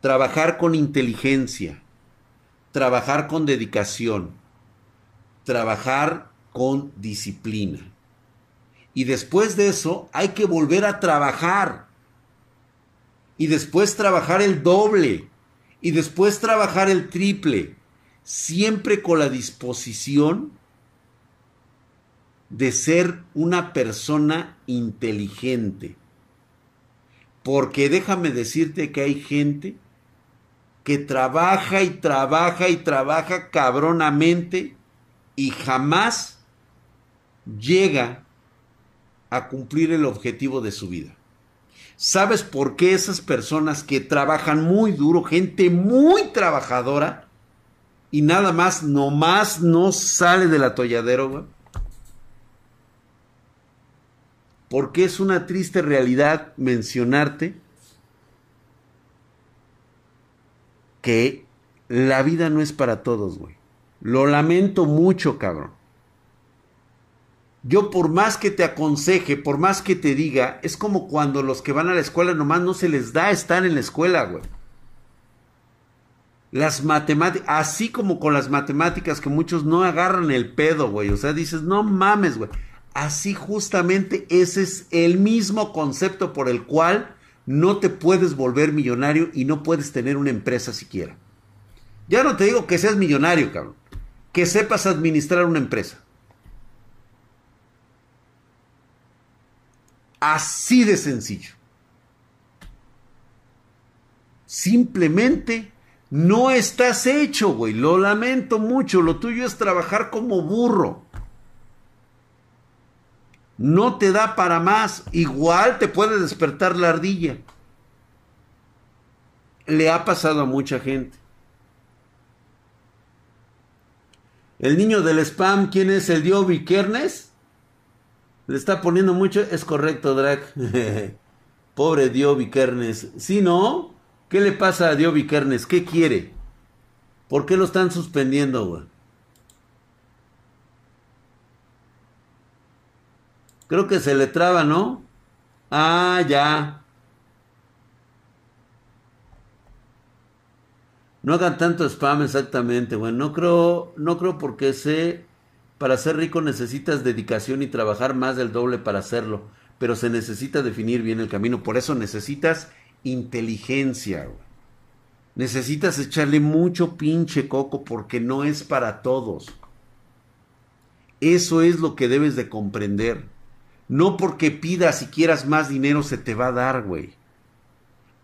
Trabajar con inteligencia, trabajar con dedicación, trabajar con disciplina. Y después de eso hay que volver a trabajar. Y después trabajar el doble. Y después trabajar el triple. Siempre con la disposición de ser una persona inteligente. Porque déjame decirte que hay gente que trabaja y trabaja y trabaja cabronamente y jamás llega a cumplir el objetivo de su vida. ¿Sabes por qué esas personas que trabajan muy duro, gente muy trabajadora, y nada más, nomás no sale del atolladero, Porque es una triste realidad mencionarte que la vida no es para todos, güey. Lo lamento mucho, cabrón. Yo por más que te aconseje, por más que te diga, es como cuando los que van a la escuela nomás no se les da estar en la escuela, güey. Las matemáticas, así como con las matemáticas que muchos no agarran el pedo, güey. O sea, dices, no mames, güey. Así justamente ese es el mismo concepto por el cual no te puedes volver millonario y no puedes tener una empresa siquiera. Ya no te digo que seas millonario, cabrón. Que sepas administrar una empresa. Así de sencillo. Simplemente no estás hecho, güey. Lo lamento mucho. Lo tuyo es trabajar como burro. No te da para más. Igual te puede despertar la ardilla. Le ha pasado a mucha gente. El niño del spam, ¿quién es? ¿El Dio Vikernes? Le está poniendo mucho. Es correcto, Drag. Pobre Dio Vikernes. Si no, ¿qué le pasa a Dio Vikernes? ¿Qué quiere? ¿Por qué lo están suspendiendo, güey? Creo que se le traba, ¿no? Ah, ya. No hagan tanto spam exactamente, güey. No creo, no creo porque sé para ser rico necesitas dedicación y trabajar más del doble para hacerlo, pero se necesita definir bien el camino. Por eso necesitas inteligencia. Necesitas echarle mucho pinche coco porque no es para todos. Eso es lo que debes de comprender. No porque pidas y quieras más dinero se te va a dar, güey.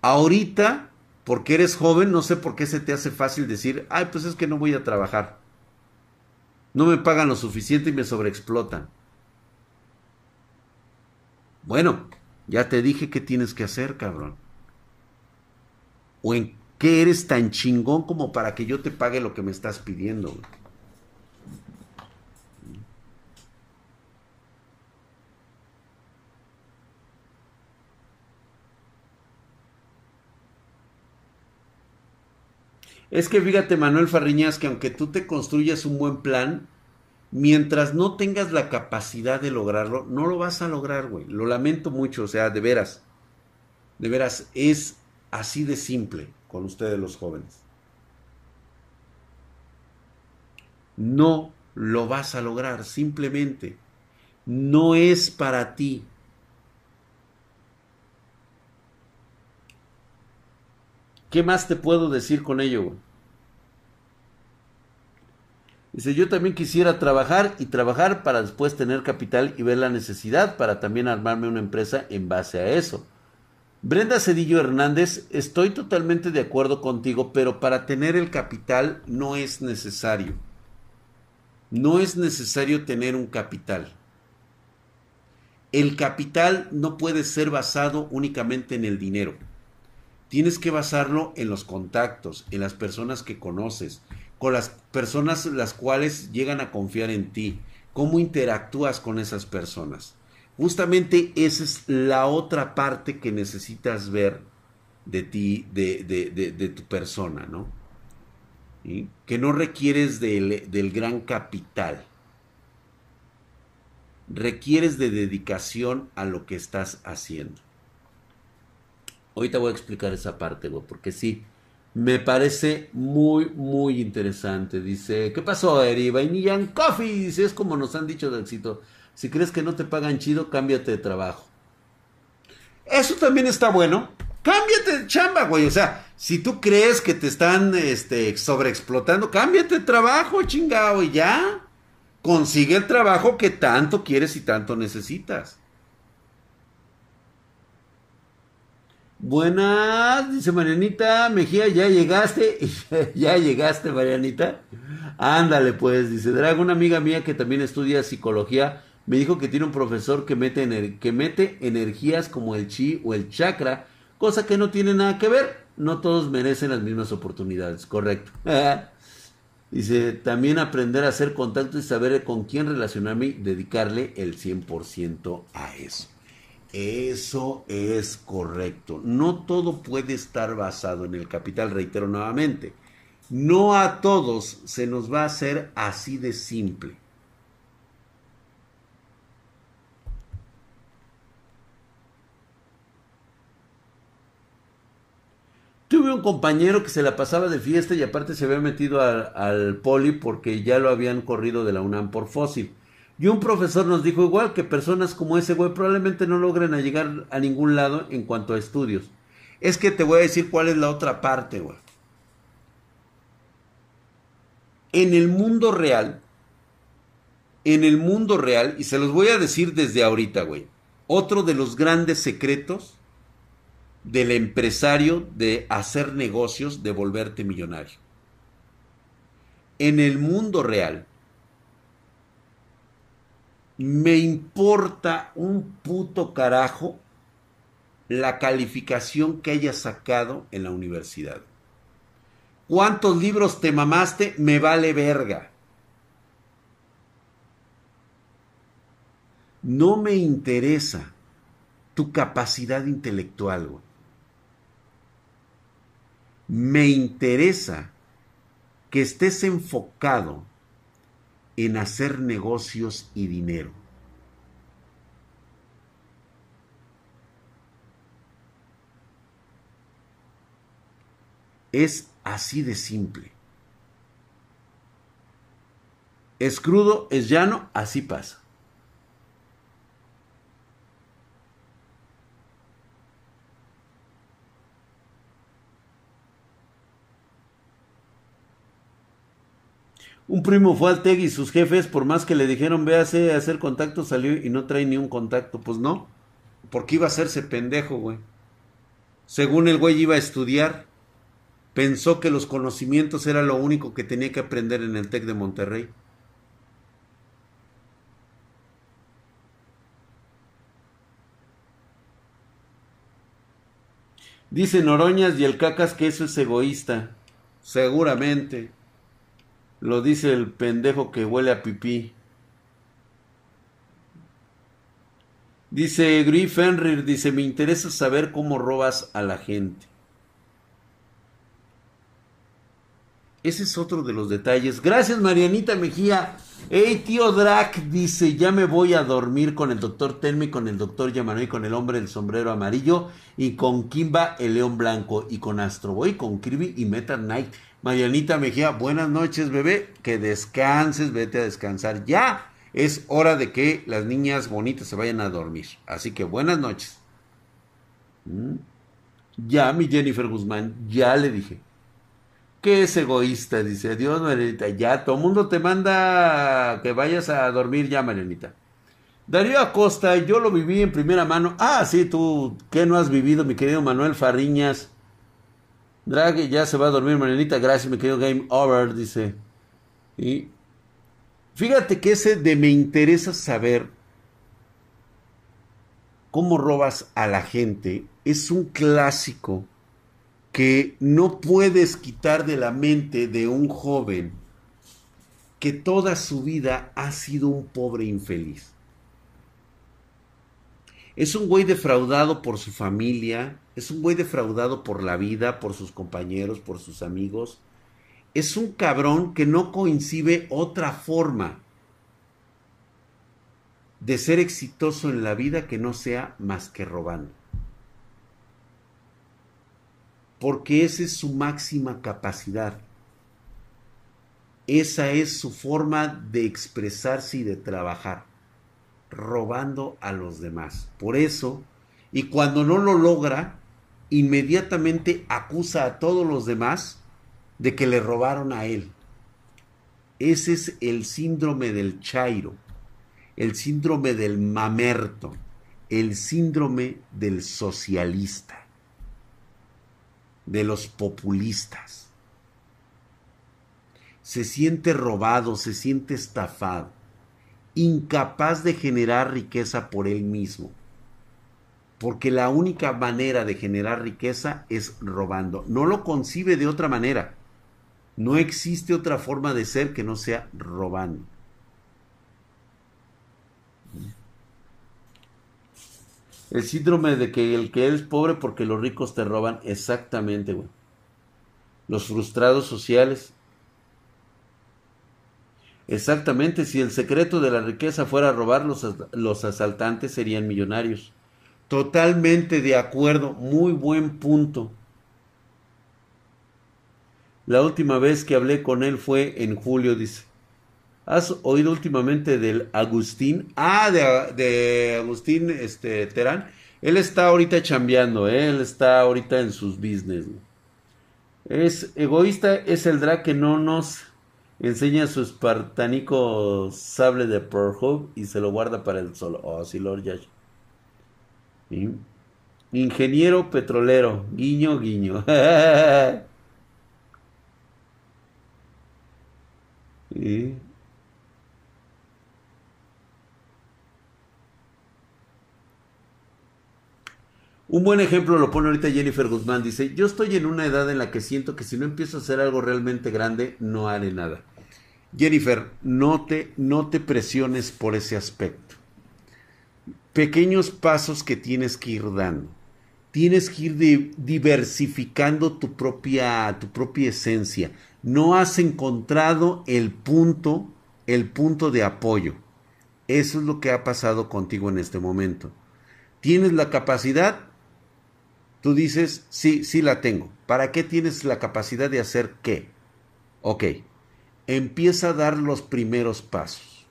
Ahorita, porque eres joven, no sé por qué se te hace fácil decir, ay, pues es que no voy a trabajar. No me pagan lo suficiente y me sobreexplotan. Bueno, ya te dije qué tienes que hacer, cabrón. O en qué eres tan chingón como para que yo te pague lo que me estás pidiendo. Es que fíjate, Manuel Farriñas, que aunque tú te construyas un buen plan, mientras no tengas la capacidad de lograrlo, no lo vas a lograr, güey. Lo lamento mucho, o sea, de veras. De veras, es así de simple con ustedes los jóvenes. No lo vas a lograr, simplemente. no es para ti. ¿Qué más te puedo decir con ello? Dice, yo también quisiera trabajar y trabajar para después tener capital y ver la necesidad para también armarme una empresa en base a eso. Brenda Cedillo Hernández, estoy totalmente de acuerdo contigo, pero para tener el capital no es necesario. No es necesario tener un capital. El capital no puede ser basado únicamente en el dinero. Tienes que basarlo en los contactos, en las personas que conoces, con las personas las cuales llegan a confiar en ti, cómo interactúas con esas personas. Justamente esa es la otra parte que necesitas ver de ti, de, de tu persona, ¿no? que no requieres del, del gran capital. Requieres de dedicación a lo que estás haciendo. Ahorita voy a explicar esa parte, güey, porque sí, me parece muy, muy interesante. Dice, ¿qué pasó, Eri? Vainilla Coffee. Dice, es como nos han dicho de éxito. Si crees que no te pagan chido, cámbiate de trabajo. Eso también está bueno. Cámbiate de chamba, güey. O sea, si tú crees que te están este, sobreexplotando, cámbiate de trabajo, chingado, y ya. Consigue el trabajo que tanto quieres y tanto necesitas. Buenas, dice Marianita Mejía, ya llegaste, ya llegaste, Marianita. Ándale, pues, dice Drago, una amiga mía que también estudia psicología, me dijo que tiene un profesor que mete, que mete energías como el chi o el chakra cosa que no tiene nada que ver. No todos merecen las mismas oportunidades, correcto. Dice, también aprender a hacer contacto y saber con quién relacionarme y dedicarle el 100% a eso. Eso es correcto. No todo puede estar basado en el capital, reitero nuevamente. No a todos se nos va a hacer así de simple. Tuve un compañero que se la pasaba de fiesta y aparte se había metido al, poli porque ya lo habían corrido de la UNAM por fósil. Y un profesor nos dijo igual que personas como ese güey probablemente no logren llegar a ningún lado en cuanto a estudios. Es que te voy a decir cuál es la otra parte, güey. En el mundo real, en el mundo real, y se los voy a decir desde ahorita, güey, otro de los grandes secretos del empresario de hacer negocios, de volverte millonario. En el mundo real, me importa un puto carajo la calificación que hayas sacado en la universidad. ¿Cuántos libros te mamaste? Me vale verga. No me interesa tu capacidad intelectual, me interesa que estés enfocado en hacer negocios y dinero. Es así de simple. Es crudo, es llano, así pasa. Un primo fue al TEG y sus jefes, por más que le dijeron véase a hacer contacto, salió y no trae ni un contacto. Pues no, porque iba a hacerse pendejo, güey. Según el güey iba a estudiar, pensó que los conocimientos era lo único que tenía que aprender en el TEC de Monterrey. Dice Noroñas y el cacas que eso es egoísta. Seguramente. Lo dice el pendejo que huele a pipí. Dice Fenrir, dice, me interesa saber cómo robas a la gente. Ese es otro de los detalles. Gracias, Marianita Mejía. Hey, tío Drac, dice, ya me voy a dormir con el doctor Tenme, con el doctor Yamanoy, con el hombre del sombrero amarillo, y con Kimba, el león blanco, y con Astro Boy, con Kirby y Meta Knight. Marianita Mejía, buenas noches, bebé. Que descanses, vete a descansar ya. es hora de que las niñas bonitas se vayan a dormir. Así que buenas noches. Mm. Ya, mi Jennifer Guzmán, ya le dije. ¿Qué es egoísta? Dice, Dios, Marianita, ya, todo mundo te manda que vayas a dormir ya, Marianita. Darío Acosta, yo lo viví en primera mano. Ah, sí, tú, ¿qué no has vivido, mi querido Manuel Farriñas? Drag ya se va a dormir, Marianita, gracias, mi querido Game Over, dice. Y fíjate que ese de me interesa saber cómo robas a la gente es un clásico que no puedes quitar de la mente de un joven que toda su vida ha sido un pobre infeliz. Es un güey defraudado por su familia, es un güey defraudado por la vida, por sus compañeros, por sus amigos. Es un cabrón que no coincide otra forma de ser exitoso en la vida que no sea más que robando porque esa es su máxima capacidad. Esa es su forma de expresarse y de trabajar, robando a los demás. Por eso, y cuando no lo logra, inmediatamente acusa a todos los demás de que le robaron a él. Ese es el síndrome del Chairo, el síndrome del mamerto, el síndrome del socialista de los populistas. Se siente robado, se siente estafado, incapaz de generar riqueza por él mismo. Porque la única manera de generar riqueza es robando. No lo concibe de otra manera. No existe otra forma de ser que no sea robando. El síndrome de que el que es pobre porque los ricos te roban. Exactamente, güey. Los frustrados sociales. Exactamente, si el secreto de la riqueza fuera robar, los, los asaltantes serían millonarios. Totalmente de acuerdo, muy buen punto. La última vez que hablé con él fue en julio, dice. ¿Has oído últimamente del Agustín? Ah, de, Agustín este, Terán. Él está ahorita chambeando, ¿eh? él está ahorita en sus business. Es egoísta, es el drag que no nos enseña su espartánico sable de Pearl y se lo guarda para el solo. Oh, sí, Lord Yash. Ingeniero petrolero, guiño, guiño. Un buen ejemplo lo pone ahorita Jennifer Guzmán. Dice, yo estoy en una edad en la que siento que si no empiezo a hacer algo realmente grande, no haré nada. Jennifer, no te, no te presiones por ese aspecto. Pequeños pasos que tienes que ir dando. Tienes que ir diversificando tu propia, tu propia esencia. No has encontrado el punto, el punto de apoyo. Eso es lo que ha pasado contigo en este momento. Tienes la capacidad, Tú dices, sí, sí la tengo. ¿Para qué tienes la capacidad de hacer qué? Ok, empieza a dar los primeros pasos.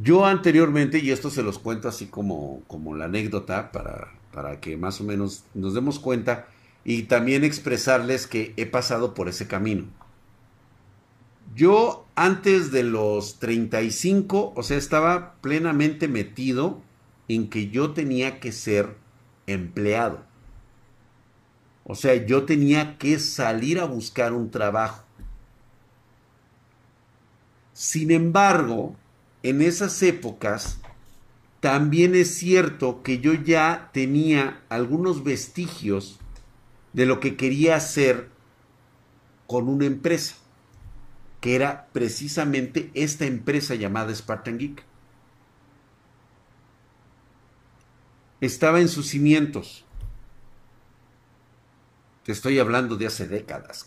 Yo anteriormente, y esto se los cuento así como, como la anécdota para, para que más o menos nos demos cuenta y también expresarles que he pasado por ese camino. Yo antes de los 35, o sea, estaba plenamente metido en que yo tenía que ser empleado. O sea, yo tenía que salir a buscar un trabajo. Sin embargo, en esas épocas, también es cierto que yo ya tenía algunos vestigios de lo que quería hacer con una empresa, que era precisamente esta empresa llamada Spartan Geek. Estaba en sus cimientos. Te estoy hablando de hace décadas.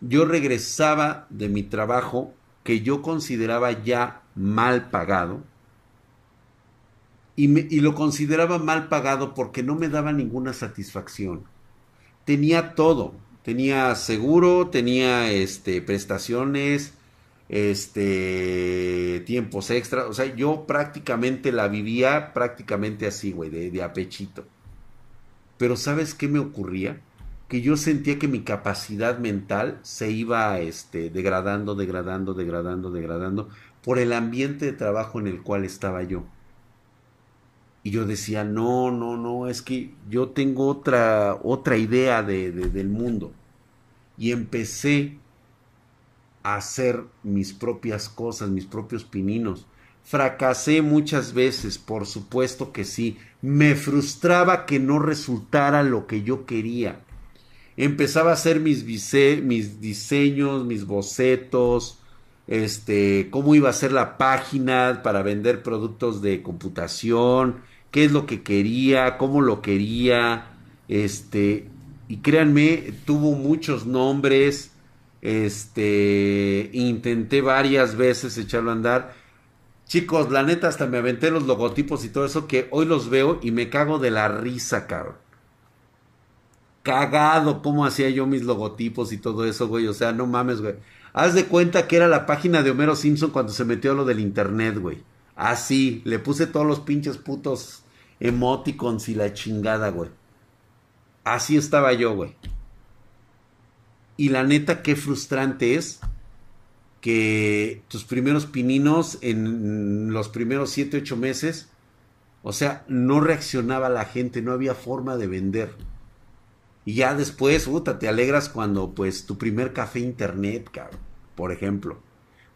Yo regresaba de mi trabajo que yo consideraba ya mal pagado y, lo consideraba mal pagado porque no me daba ninguna satisfacción. Tenía todo, tenía seguro, tenía este prestaciones, este tiempos extra, o sea, yo prácticamente la vivía prácticamente así, güey, de, de apechito. Pero ¿sabes qué me ocurría? Que yo sentía que mi capacidad mental se iba este, degradando, degradando, degradando, degradando por el ambiente de trabajo en el cual estaba yo. Y yo decía, no, no, no, es que yo tengo otra, otra idea de, del mundo. Y empecé hacer mis propias cosas, mis propios pininos. Fracasé muchas veces, por supuesto que sí. Me frustraba que no resultara lo que yo quería. Empezaba a hacer mis, mis diseños, mis bocetos, este, cómo iba a ser la página para vender productos de computación, qué es lo que quería, cómo lo quería, este, y créanme, tuvo muchos nombres, este, intenté varias veces echarlo a andar. Chicos, la neta hasta me aventé los logotipos y todo eso que hoy los veo y me cago de la risa, cabrón. Cagado cómo hacía yo mis logotipos y todo eso, güey. O sea, no mames, güey. Haz de cuenta que era la página de Homero Simpson cuando se metió a lo del internet, güey. Así, le puse todos los pinches putos emoticons y la chingada, güey. Así estaba yo, güey. Y la neta, qué frustrante es que tus primeros pininos en los primeros 7, 8 meses, o sea, no reaccionaba la gente, no había forma de vender. Y ya después, puta, te alegras cuando, pues, tu primer café internet, cabrón, por ejemplo.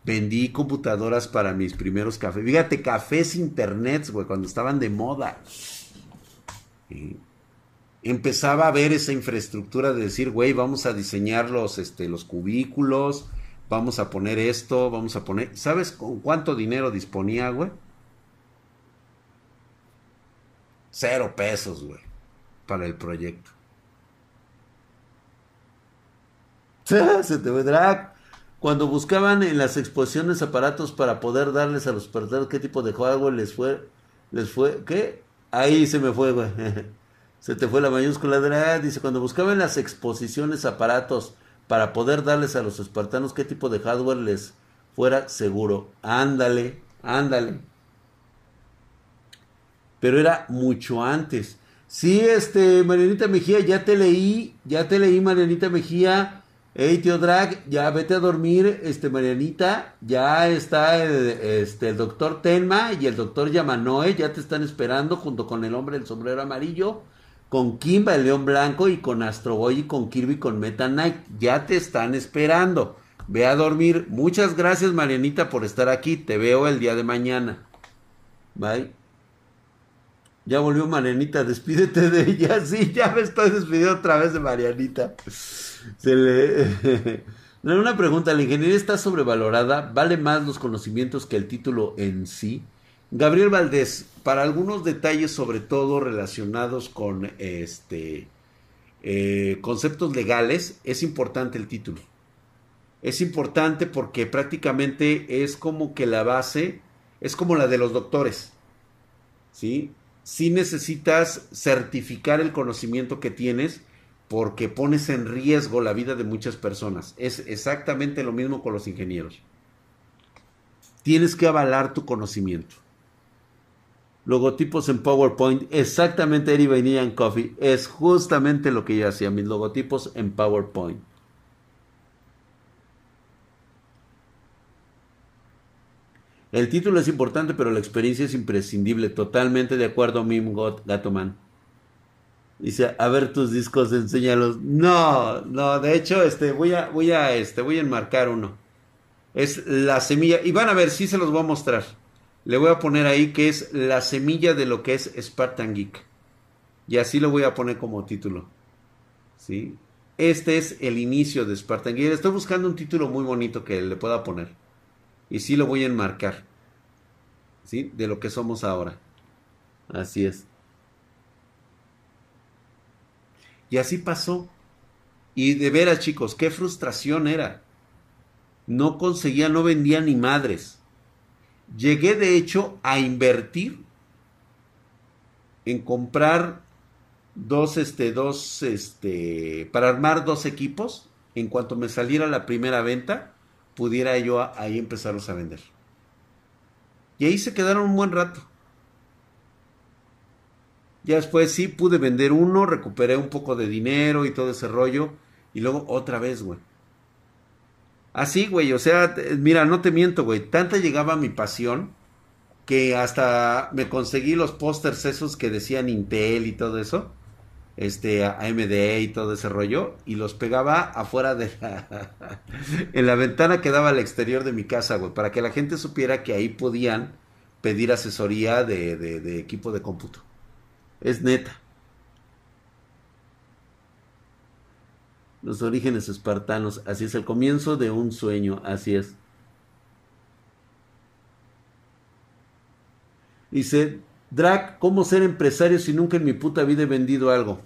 Vendí computadoras para mis primeros cafés. Fíjate, cafés internet, güey, cuando estaban de moda. Empezaba a ver esa infraestructura de decir, güey, vamos a diseñar los, este, los cubículos, vamos a poner esto, vamos a poner... ¿Sabes con cuánto dinero disponía, güey? Cero pesos, güey, para el proyecto. Se te vendrá cuando buscaban en las exposiciones aparatos para poder darles a los perderos qué tipo de hardware les fue, les fue, ¿qué? Ahí se me fue, güey. se te fue la mayúscula de la, dice, cuando buscaban en las exposiciones aparatos para poder darles a los espartanos qué tipo de hardware les fuera seguro. Ándale, ándale. Pero era mucho antes. Sí, este, Marianita Mejía, ya te leí, ya te leí, Marianita Mejía Hey, tío Drag, ya vete a dormir, este, Marianita. Ya está el, este, el doctor Tenma y el doctor Yamanoe, ya te están esperando junto con el hombre del sombrero amarillo, con Kimba, el león blanco, y con Astro Boy y con Kirby con Meta Knight. Ya te están esperando. Ve a dormir. Muchas gracias, Marianita, por estar aquí. Te veo el día de mañana. Bye. Ya volvió Marianita, despídete de ella. Sí, ya me estoy despidiendo otra vez de Marianita. Se le... Una pregunta, ¿la ingeniería está sobrevalorada? ¿Vale más los conocimientos que el título en sí? Gabriel Valdés, para algunos detalles, sobre todo relacionados con este eh, conceptos legales, es importante el título. Es importante porque prácticamente es como que la base, es como la de los doctores. ¿Sí? Si necesitas certificar el conocimiento que tienes porque pones en riesgo la vida de muchas personas. Es exactamente lo mismo con los ingenieros. Tienes que avalar tu conocimiento. Logotipos en PowerPoint, exactamente Eri Vainilla en Coffee, es justamente lo que yo hacía, mis logotipos en PowerPoint. El título es importante, pero la experiencia es imprescindible. Totalmente de acuerdo, Mim God Gatoman. Dice, a ver tus discos, enséñalos. No, no, de hecho, este, voy a, voy a, este, voy a enmarcar uno. Es la semilla, y van a ver, sí se los voy a mostrar. Le voy a poner ahí que es la semilla de lo que es Spartan Geek. Y así lo voy a poner como título. ¿Sí? Este es el inicio de Spartan Geek. Estoy buscando un título muy bonito que le pueda poner. Y sí lo voy a enmarcar. ¿Sí? De lo que somos ahora. Así es. Y así pasó. Y de veras, chicos, qué frustración era. No conseguía, no vendía ni madres. Llegué, de hecho, a invertir en comprar dos, este, dos, este, para armar dos equipos. En cuanto me saliera la primera venta, pudiera yo ahí empezarlos a vender. Y ahí se quedaron un buen rato. Ya después sí pude vender uno, recuperé un poco de dinero y todo ese rollo. Y luego otra vez, güey. Así, güey, o sea, mira, no te miento, güey. Tanta llegaba mi pasión que hasta me conseguí los pósters esos que decían Intel y todo eso. Este, AMD y todo ese rollo. Y los pegaba afuera de la... en la ventana que daba al exterior de mi casa, güey. Para que la gente supiera que ahí podían pedir asesoría de, de equipo de cómputo. Es neta. Los orígenes espartanos, así es el comienzo de un sueño, así es. Dice, Drac, ¿cómo ser empresario si nunca en mi puta vida he vendido algo?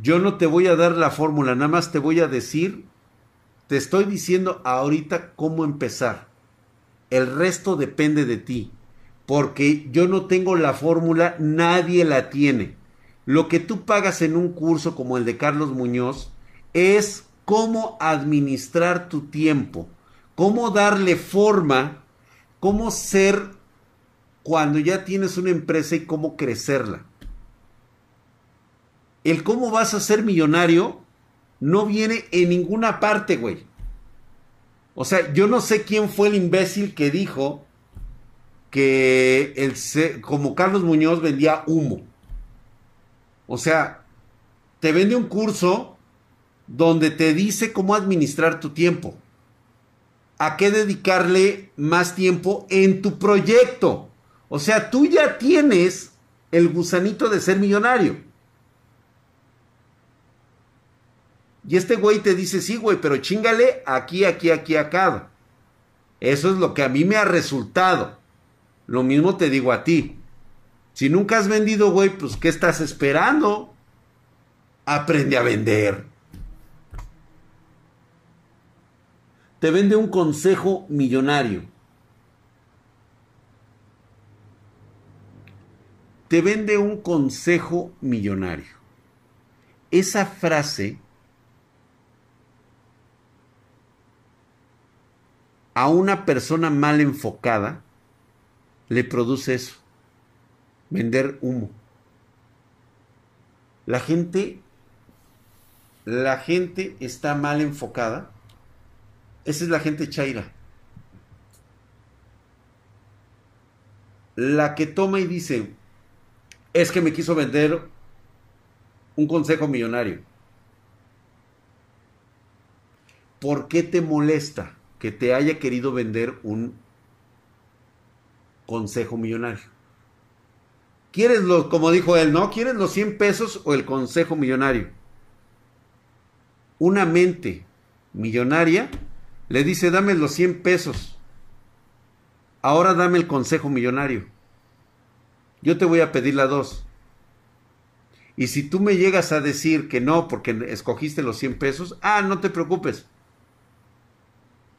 Yo no te voy a dar la fórmula, nada más te voy a decir, te estoy diciendo ahorita cómo empezar. El resto depende de ti porque yo no tengo la fórmula, nadie la tiene. Lo que tú pagas en un curso como el de Carlos Muñoz es cómo administrar tu tiempo, cómo darle forma, cómo ser cuando ya tienes una empresa y cómo crecerla. El cómo vas a ser millonario no viene en ninguna parte, güey. O sea, yo no sé quién fue el imbécil que dijo que el, como Carlos Muñoz vendía humo. O sea, te vende un curso donde te dice cómo administrar tu tiempo. A qué dedicarle más tiempo en tu proyecto. O sea, tú ya tienes el gusanito de ser millonario. Y este güey te dice, sí, güey, pero chingale aquí, aquí, aquí, acá. Eso es lo que a mí me ha resultado. Lo mismo te digo a ti. Si nunca has vendido, güey, pues ¿qué estás esperando? Aprende a vender. Te vende un consejo millonario. Te vende un consejo millonario. Esa frase a una persona mal enfocada le produce eso. Vender humo. La gente, la gente está mal enfocada. Esa es la gente chaira. La que toma y dice, es que me quiso vender un consejo millonario. ¿Por qué te molesta que te haya querido vender un consejo millonario. ¿Quieres los, como dijo él, no? ¿Quieres los 100 pesos o el consejo millonario? Una mente millonaria le dice, dame los 100 pesos. Ahora dame el consejo millonario. Yo te voy a pedir la dos. Y si tú me llegas a decir que no porque escogiste los 100 pesos, ah, no te preocupes.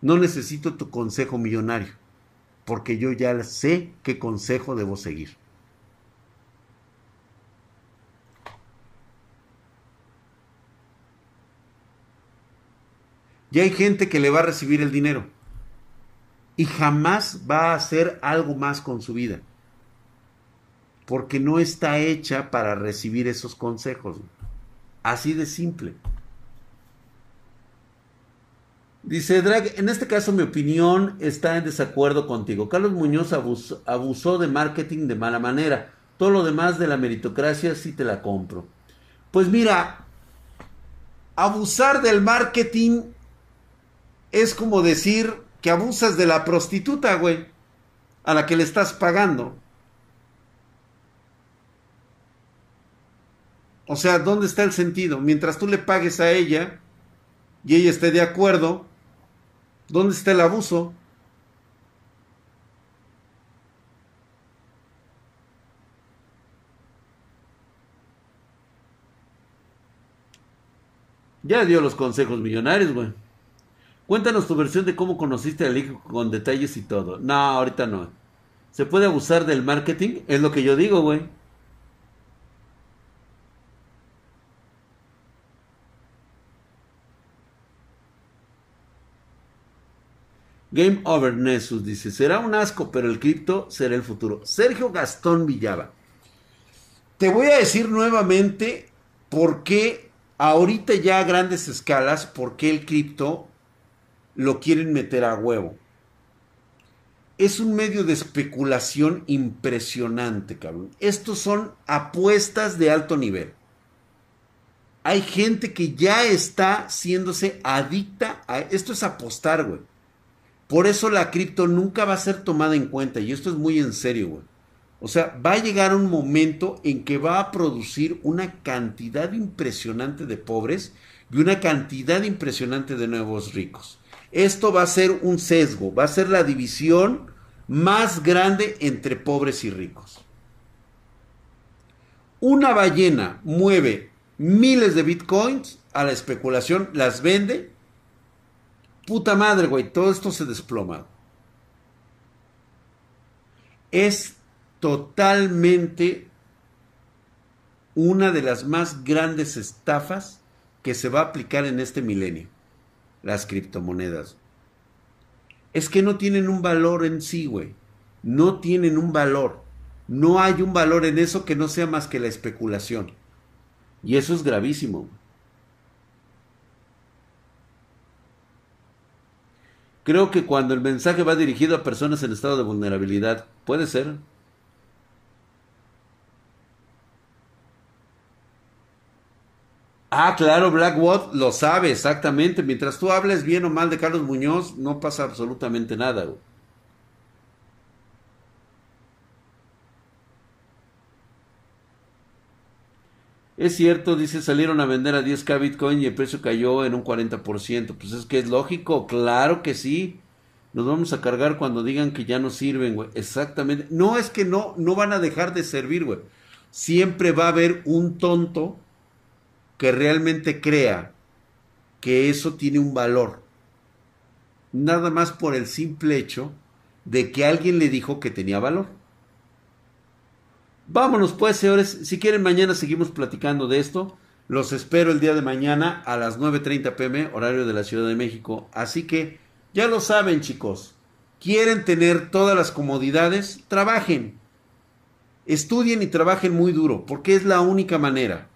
No necesito tu consejo millonario porque yo ya sé qué consejo debo seguir. Y hay gente que le va a recibir el dinero y jamás va a hacer algo más con su vida. Porque no está hecha para recibir esos consejos. Así de simple. Dice Drag, en este caso mi opinión está en desacuerdo contigo. Carlos Muñoz abusó, de marketing de mala manera. Todo lo demás de la meritocracia sí te la compro. Pues mira, abusar del marketing es como decir que abusas de la prostituta, güey, a la que le estás pagando. O sea, ¿dónde está el sentido? Mientras tú le pagues a ella y ella esté de acuerdo, ¿Dónde está el abuso? Ya dio los consejos millonarios, güey. Cuéntanos tu versión de cómo conociste al hijo con detalles y todo. No, ahorita no. Se puede abusar del marketing, es lo que yo digo, güey. Game Over Nessus dice, será un asco, pero el cripto será el futuro. Sergio Gastón Villaba. Te voy a decir nuevamente por qué ahorita ya a grandes escalas, por qué el cripto lo quieren meter a huevo. Es un medio de especulación impresionante, cabrón. Estos son apuestas de alto nivel. Hay gente que ya está haciéndose adicta a... Esto es apostar, güey. Por eso la cripto nunca va a ser tomada en cuenta. Y esto es muy en serio, güey. O sea, va a llegar un momento en que va a producir una cantidad impresionante de pobres y una cantidad impresionante de nuevos ricos. Esto va a ser un sesgo, va a ser la división más grande entre pobres y ricos. Una ballena mueve miles de bitcoins a la especulación, las vende Puta madre, güey, todo esto se desploma. Es totalmente una de las más grandes estafas que se va a aplicar en este milenio. Las criptomonedas. Es que no tienen un valor en sí, güey. No tienen un valor. No hay un valor en eso que no sea más que la especulación. Y eso es gravísimo. Creo que cuando el mensaje va dirigido a personas en estado de vulnerabilidad, puede ser. Ah, claro, Blackwood lo sabe exactamente. Mientras tú hables bien o mal de Carlos Muñoz, no pasa absolutamente nada. Es cierto, dice, salieron a vender a 10k Bitcoin y el precio cayó en un 40%. Pues es que es lógico, claro que sí. Nos vamos a cargar cuando digan que ya no sirven, güey. Exactamente. No es que no, no van a dejar de servir, güey. Siempre va a haber un tonto que realmente crea que eso tiene un valor. Nada más por el simple hecho de que alguien le dijo que tenía valor. Vámonos pues, señores. Si quieren, mañana seguimos platicando de esto. Los espero el día de mañana a las 9.30 pm, horario de la Ciudad de México. Así que ya lo saben, chicos. Quieren tener todas las comodidades, trabajen. Estudien y trabajen muy duro, porque es la única manera.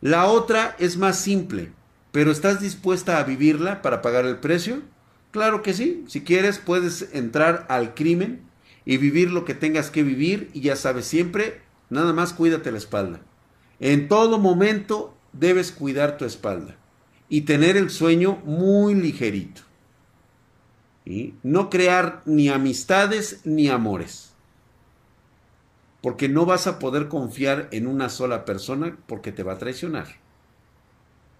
La otra es más simple, pero ¿estás dispuesta a vivirla para pagar el precio? Claro que sí. Si quieres, puedes entrar al crimen y vivir lo que tengas que vivir y ya sabes siempre Nada más cuídate la espalda. En todo momento debes cuidar tu espalda y tener el sueño muy ligerito. y No crear ni amistades ni amores. Porque no vas a poder confiar en una sola persona porque te va a traicionar.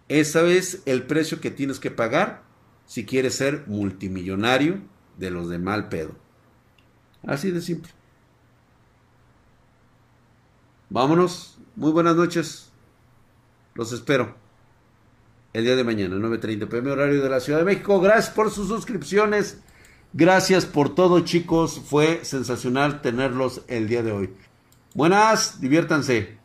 Ese es el precio que tienes que pagar si quieres ser multimillonario de los de mal pedo. Así de simple. Vámonos. Muy buenas noches. Los espero. El día de mañana, 9.30 pm, horario de la Ciudad de México. Gracias por sus suscripciones. Gracias por todo, chicos. Fue sensacional tenerlos el día de hoy. Buenas, diviértanse.